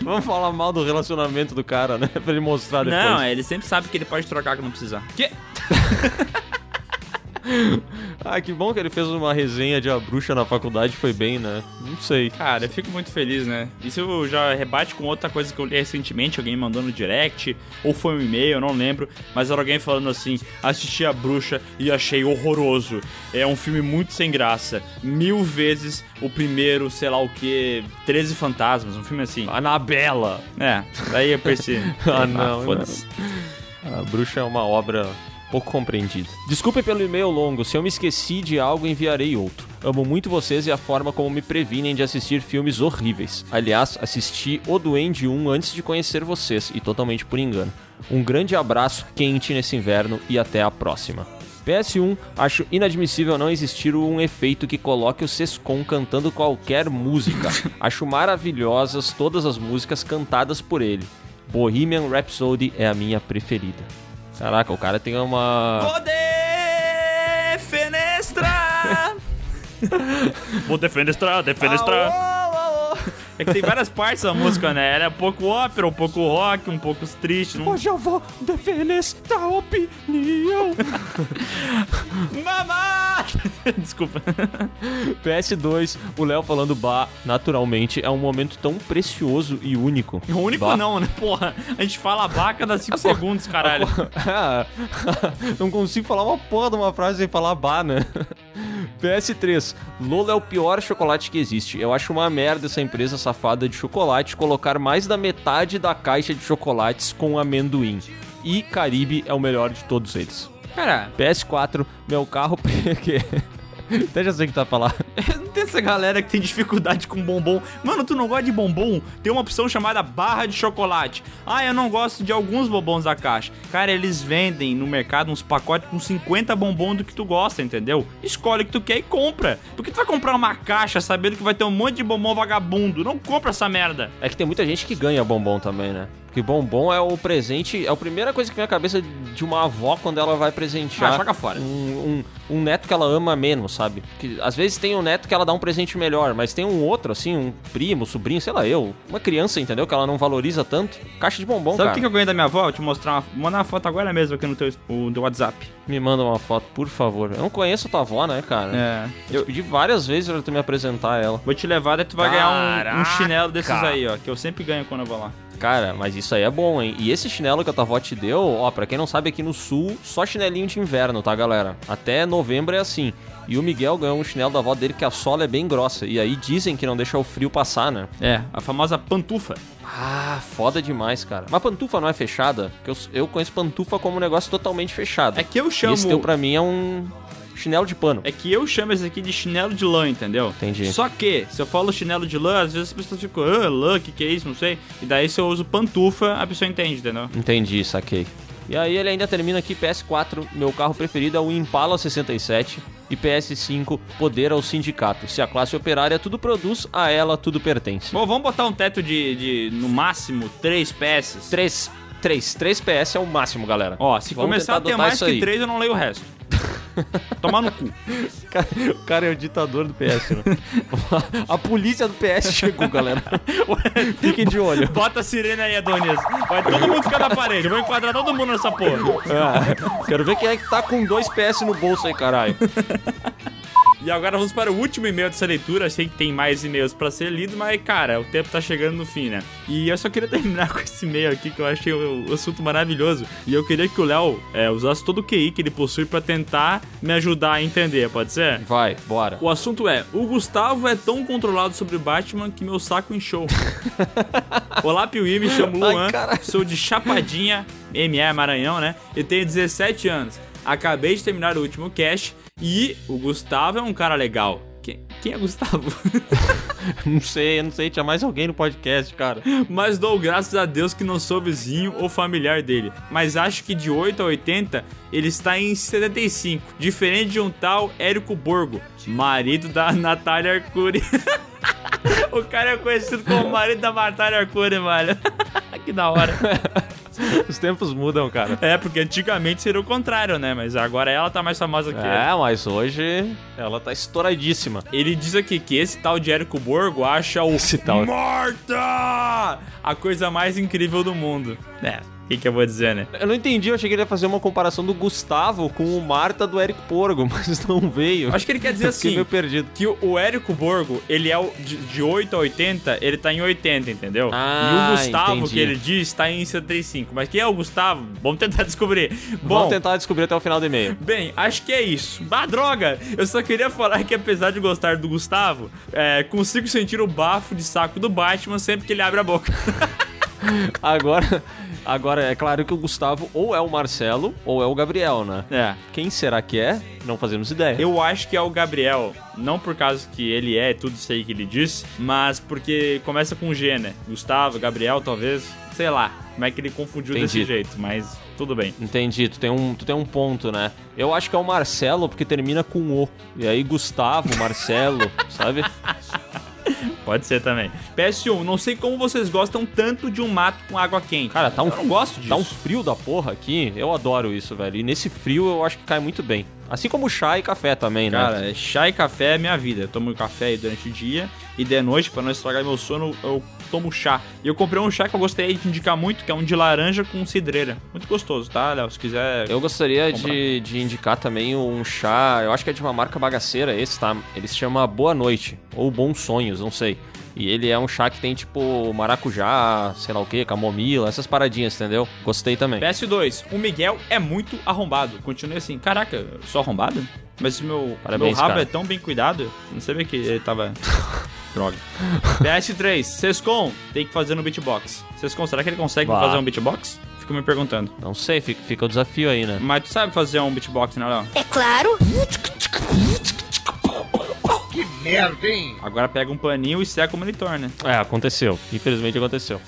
Vamos falar mal do relacionamento do cara, né? Pra ele mostrar depois. Não, ele sempre sabe que ele pode trocar quando precisar. Que? Ah, que bom que ele fez uma resenha de A Bruxa na faculdade, foi bem, né? Não sei. Cara, eu fico muito feliz, né? Isso já rebate com outra coisa que eu li recentemente, alguém mandou no direct, ou foi um e-mail, eu não lembro, mas era alguém falando assim: assisti a bruxa e achei horroroso. É um filme muito sem graça. Mil vezes o primeiro, sei lá o que, 13 Fantasmas, um filme assim. Anabela! É, daí eu percebi. Ah, não, foda-se. A Bruxa é uma obra pouco compreendida. Desculpe pelo e-mail longo, se eu me esqueci de algo, enviarei outro. Amo muito vocês e a forma como me previnem de assistir filmes horríveis. Aliás, assisti O Duende 1 antes de conhecer vocês, e totalmente por engano. Um grande abraço quente nesse inverno e até a próxima. PS1, acho inadmissível não existir um efeito que coloque o Sescon cantando qualquer música. acho maravilhosas todas as músicas cantadas por ele. Bohemian Rhapsody é a minha preferida. Caraca, o cara tem uma. Vou defenestrar! Vou defenestrar, defenestrar. É que tem várias partes da música, né? Ela é um pouco ópera, um pouco rock, um pouco triste. Não... Hoje eu vou defenestrar a opinião. Mamá! Desculpa. PS2, o Léo falando bah, naturalmente, é um momento tão precioso e único. O único Bah. não, né? Porra, a gente fala bah a cada 5 segundos, caralho. Ah, não consigo falar uma porra de uma frase sem falar bah, né? PS3, Lola é o pior chocolate que existe. Eu acho uma merda essa empresa safada de chocolate colocar mais da metade da caixa de chocolates com amendoim. E Caribe é o melhor de todos eles. Cara, PS4, meu carro. Até já sei o que tá a falar. não tem essa galera que tem dificuldade com bombom. Mano, tu não gosta de bombom? Tem uma opção chamada barra de chocolate. Ah, eu não gosto de alguns bombons da caixa. Cara, eles vendem no mercado uns pacotes com 50 bombons do que tu gosta, entendeu? Escolhe o que tu quer e compra. Por que tu vai comprar uma caixa sabendo que vai ter um monte de bombom vagabundo? Não compra essa merda. É que tem muita gente que ganha bombom também, né? Porque bombom é o presente, é a primeira coisa que vem à cabeça de uma avó quando ela vai presentear Ah, joga fora. Um, um, um neto que ela ama menos, sabe? Porque às vezes tem um neto que ela dá um presente melhor, mas tem um outro, assim, um primo, sobrinho, sei lá, eu, uma criança, entendeu? Que ela não valoriza tanto. Caixa de bombom, Sabe o que que eu ganhei da minha avó? Vou te mostrar uma, mandar uma foto agora mesmo aqui no teu, o, teu WhatsApp. Me manda uma foto, por favor. Eu não conheço a tua avó, né, cara? É. Eu te pedi várias vezes pra tu me apresentar ela. Vou te levar, daí tu vai ganhar um, um Caraca! chinelo desses aí, ó. Que eu sempre ganho quando eu vou lá. Cara, mas isso aí é bom, hein? E esse chinelo que a tua avó te deu, ó, pra quem não sabe, aqui no sul, só chinelinho de inverno, tá, galera? Até novembro é assim. E o Miguel ganhou um chinelo da avó dele que a sola é bem grossa. E aí dizem que não deixa o frio passar, né? É, a famosa pantufa. Ah, foda demais, cara. Mas pantufa não é fechada? Porque eu, eu conheço pantufa como um negócio totalmente fechado. É que eu chamo- esse teu pra mim é um chinelo de pano. É que eu chamo esse aqui de chinelo de lã, entendeu? Entendi. Só que, se eu falo chinelo de lã, às vezes as pessoas ficam, ah, lã, que que é isso? Não sei. E daí se eu uso pantufa, a pessoa entende, entendeu? Entendi, saquei. E aí ele ainda termina aqui PS4, meu carro preferido é o Impala 67 e PS5, poder ao sindicato. Se a classe operária tudo produz, a ela tudo pertence. Bom, vamos botar um teto de, de no máximo, 3 PS. 3, 3, 3 PS é o máximo, galera. Ó, se Vamos começar a ter mais que aí. 3, eu não leio o resto. Tomar no cu. O cara é o ditador do PS, né? A polícia do PS chegou, galera. Fiquem de olho. Bota a sirene aí, Adonis. Vai todo mundo ficar na parede. Eu vou enquadrar todo mundo nessa porra. Ah, quero ver quem é que tá com dois PS no bolso aí, caralho. E agora vamos para o último e-mail dessa leitura. Sei que tem mais e-mails pra ser lido, mas, cara, o tempo tá chegando no fim, né? E eu só queria terminar com esse e-mail aqui que eu achei o, o assunto maravilhoso. E eu queria que o Léo é, usasse todo o QI que ele possui pra tentar me ajudar a entender, pode ser? Vai, bora. O assunto é: o Gustavo é tão controlado sobre o Batman que meu saco inchou. Olá, Piuí, me chamo Ai, Luan, caralho. sou de Chapadinha, ME Maranhão, né? E tenho 17 anos. Acabei de terminar o último cast e o Gustavo é um cara legal. Quem, quem é Gustavo? Não sei, eu não sei, tinha mais alguém no podcast, cara. Mas dou graças a Deus que não sou vizinho ou familiar dele. Mas acho que de 8 a 80 ele está em 75. Diferente de um tal Érico Borgo, marido da Natália Arcuri. o cara é conhecido como marido da Natália Arcuri, mano. que da hora. Os tempos mudam, cara. É, porque antigamente seria o contrário, né? Mas agora ela tá mais famosa que ele. É, mas hoje ela tá estouradíssima. Ele diz aqui que esse tal de Érico Borgo acha o Esse tal. Morta! A coisa mais incrível do mundo. É, o que, que eu vou dizer, né? Eu não entendi, eu achei que ele ia fazer uma comparação do Gustavo com o Marta do Eric Porgo, mas não veio. Acho que ele quer dizer assim, meio perdido. que o, o Érico Borgo, ele é o, de, de 8 a 80, ele tá em 80, entendeu? Ah, e o Gustavo, entendi. que ele diz, tá em 75. Mas quem é o Gustavo? Vamos tentar descobrir. Bom, Vamos tentar descobrir até o final do e-mail. Bem, acho que é isso. Bah, droga! Eu só queria falar que apesar de gostar do Gustavo, é, consigo sentir o bafo de saco do Batman sempre que ele abre a boca. Agora, agora é claro que o Gustavo ou é o Marcelo ou é o Gabriel, né? É. Quem será que é? Não fazemos ideia. Eu acho que é o Gabriel. Não por causa que ele é tudo isso aí que ele disse, mas porque começa com G, né? Gustavo, Gabriel, talvez. Sei lá. Como é que ele confundiu Entendi. desse jeito, mas tudo bem. Entendi, tu tem, um, tu tem um ponto, né? Eu acho que é o Marcelo porque termina com O. E aí Gustavo, Marcelo, sabe? Pode ser também. PS1, não sei como vocês gostam tanto de um mato com água quente. Cara, tá um, eu não gosto disso. tá um frio da porra aqui. Eu adoro isso, velho. E nesse frio eu acho que cai muito bem. Assim como chá e café também, né? Cara, chá e café é minha vida. Eu tomo café aí durante o dia e de noite, pra não estragar meu sono, eu tomo chá. E eu comprei um chá que eu gostaria de indicar muito, que é um de laranja com cidreira. Muito gostoso, tá, Léo? Se quiser. Eu gostaria Comprar. de, de indicar também um chá, eu acho que é de uma marca bagaceira esse, tá? Ele se chama Boa Noite, ou Bons Sonhos, não sei. E ele é um chá que tem tipo maracujá, sei lá o que, camomila, essas paradinhas, entendeu? Gostei também. PS2, o Miguel é muito arrombado. Continue assim. Caraca, eu sou arrombado? Mas meu, Parabéns, meu rabo cara. é tão bem cuidado. Não sabia que ele tava. Droga. PS3, Sescom tem que fazer no beatbox. Sescom, será que ele consegue Bah. fazer um beatbox? Fico me perguntando. Não sei, fica, fica o desafio aí, né? Mas tu sabe fazer um beatbox, né, Léo? É claro. Merda, hein? Agora pega um paninho e seca o monitor, né? É, aconteceu. Infelizmente aconteceu.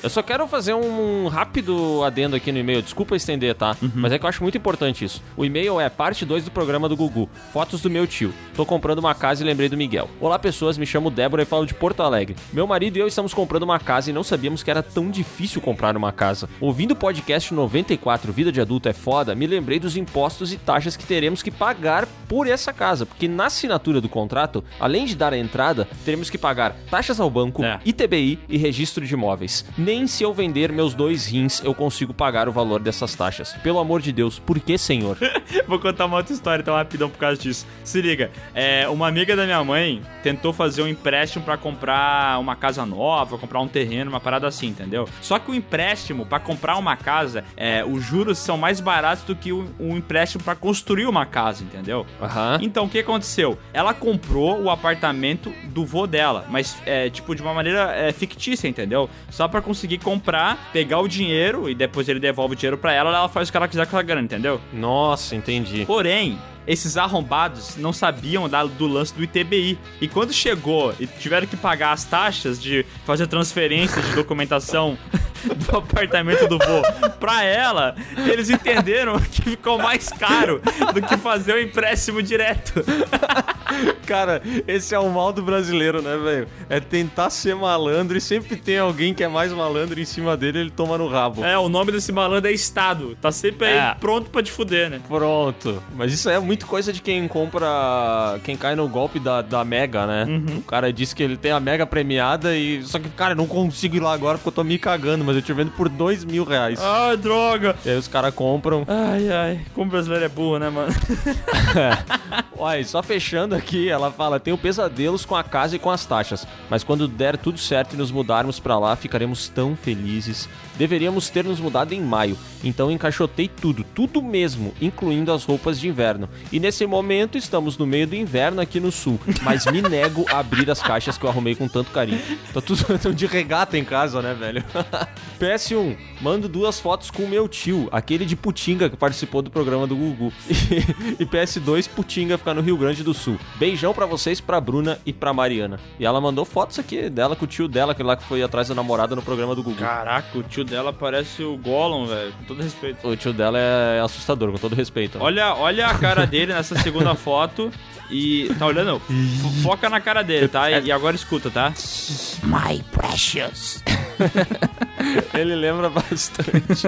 eu só quero fazer um rápido adendo aqui no e-mail. Desculpa estender, tá? Mas é que eu acho muito importante isso. O e-mail é parte 2 do programa do Gugu. Fotos do meu tio. Tô comprando uma casa e lembrei do Miguel. Olá, pessoas. Me chamo Débora e falo de Porto Alegre. Meu marido e eu estamos comprando uma casa e não sabíamos que era tão difícil comprar uma casa. Ouvindo o podcast 94 Vida de Adulto é Foda, me lembrei dos impostos e taxas que teremos que pagar por essa casa. Porque na assinatura do contrato, além de dar a entrada, teremos que pagar taxas ao banco, ITBI e registro de imóveis. Nem se eu vender meus dois rins eu consigo pagar o valor dessas taxas. Pelo amor de Deus, por que, senhor? Vou contar uma outra história então rapidão por causa disso. Se liga, é, uma amiga da minha mãe tentou fazer um empréstimo pra comprar uma casa nova, comprar um terreno, uma parada assim, entendeu? Só que o empréstimo pra comprar uma casa, é, os juros são mais baratos do que o, o empréstimo pra construir uma casa, entendeu? Aham. Então o que aconteceu? Ela comprou o apartamento do vô dela, mas é, tipo de uma maneira é, fictícia, entendeu? Só pra conseguir comprar, pegar o dinheiro e depois ele devolve o dinheiro pra ela, ela faz o que ela quiser com a grana, entendeu? Nossa, entendi. Porém, esses arrombados não sabiam da- do lance do ITBI. E quando chegou e tiveram que pagar as taxas de fazer transferência de documentação do apartamento do vô pra ela, eles entenderam que ficou mais caro do que fazer o empréstimo direto. Cara, esse é o mal do brasileiro, né, velho? É tentar ser malandro e sempre tem alguém que é mais malandro em cima dele ele toma no rabo. É, o nome desse malandro é Estado. Tá sempre aí É. pronto pra te fuder, né? Pronto. Mas isso é muito coisa de quem compra. Quem cai no golpe da, da Mega, né? Uhum. O cara disse que ele tem a Mega premiada e. Só que, cara, eu não consigo ir lá agora porque eu tô me cagando, mas eu te vendo por dois mil reais. Ai, droga. E aí os caras compram. Ai, ai. Como brasileiro é burro, né, mano? Olha, só fechando aqui, ela fala: tenho pesadelos com a casa e com as taxas, mas quando der tudo certo e nos mudarmos pra lá, ficaremos tão felizes. Deveríamos ter nos mudado em maio, então encaixotei tudo, tudo mesmo, incluindo as roupas de inverno. E nesse momento estamos no meio do inverno aqui no sul, mas me nego a abrir as caixas que eu arrumei com tanto carinho. Tá tudo de regata em casa, né, velho? PS1, mando duas fotos com o meu tio, aquele de Putinga que participou do programa do Gugu. E, e PS2, Putinga ficar no Rio Grande do Sul. Beijão pra vocês, pra Bruna e pra Mariana. E ela mandou fotos aqui dela com o tio dela, aquele lá que foi atrás da namorada no programa do Gugu. Caraca, o tio dela parece o Gollum, velho. Com todo respeito. O tio dela é assustador, com todo respeito. Olha, olha a cara dele nessa segunda foto e. Tá olhando? Fo- Foca na cara dele, tá? E agora escuta, tá? My precious. Ele lembra bastante.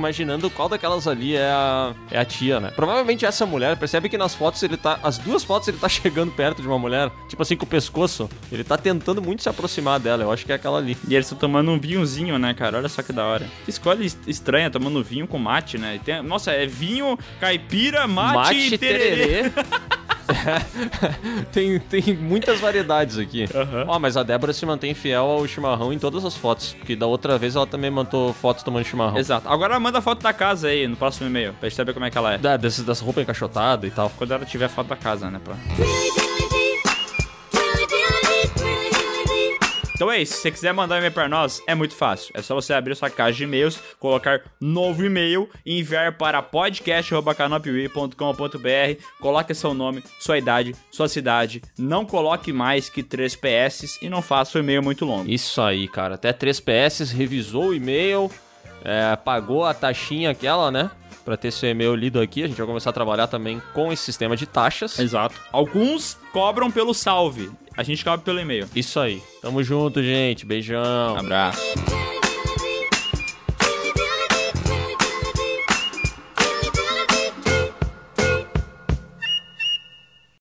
Imaginando qual daquelas ali é a, é a tia, né? Provavelmente essa mulher, percebe que nas fotos ele tá. As duas fotos ele tá chegando perto de uma mulher, tipo assim, com o pescoço. Ele tá tentando muito se aproximar dela. Eu acho que é aquela ali. E eles estão tomando um vinhozinho, né, cara? Olha só que da hora. Que escolha est- estranha, tomando vinho com mate, né? Tem- nossa, é vinho, caipira, mate, e tererê. tem, tem muitas variedades aqui. Ó, mas a Débora se mantém fiel ao chimarrão em todas as fotos. Porque da outra vez ela também mandou fotos tomando chimarrão. Exato. Agora manda foto da casa aí no próximo e-mail, pra gente saber como é que ela é. Da, dessa, dessa roupa encaixotada e tal. Quando ela tiver foto da casa, né? Pra... Então é isso, se você quiser mandar um e-mail pra nós, é muito fácil. É só você abrir sua caixa de e-mails, colocar novo e-mail e enviar para podcast.canopiui.com.br. Coloque seu nome, sua idade, sua cidade. Não coloque mais que 3 PS e não faça o e-mail muito longo. Isso aí, cara. Até 3 PS, revisou o e-mail, é, pagou a taxinha aquela, né? Pra ter seu e-mail lido aqui. A gente vai começar a trabalhar também com esse sistema de taxas. Exato. Alguns cobram pelo salve. A gente cobra pelo e-mail. Isso aí. Tamo junto, gente. Beijão. Abraço.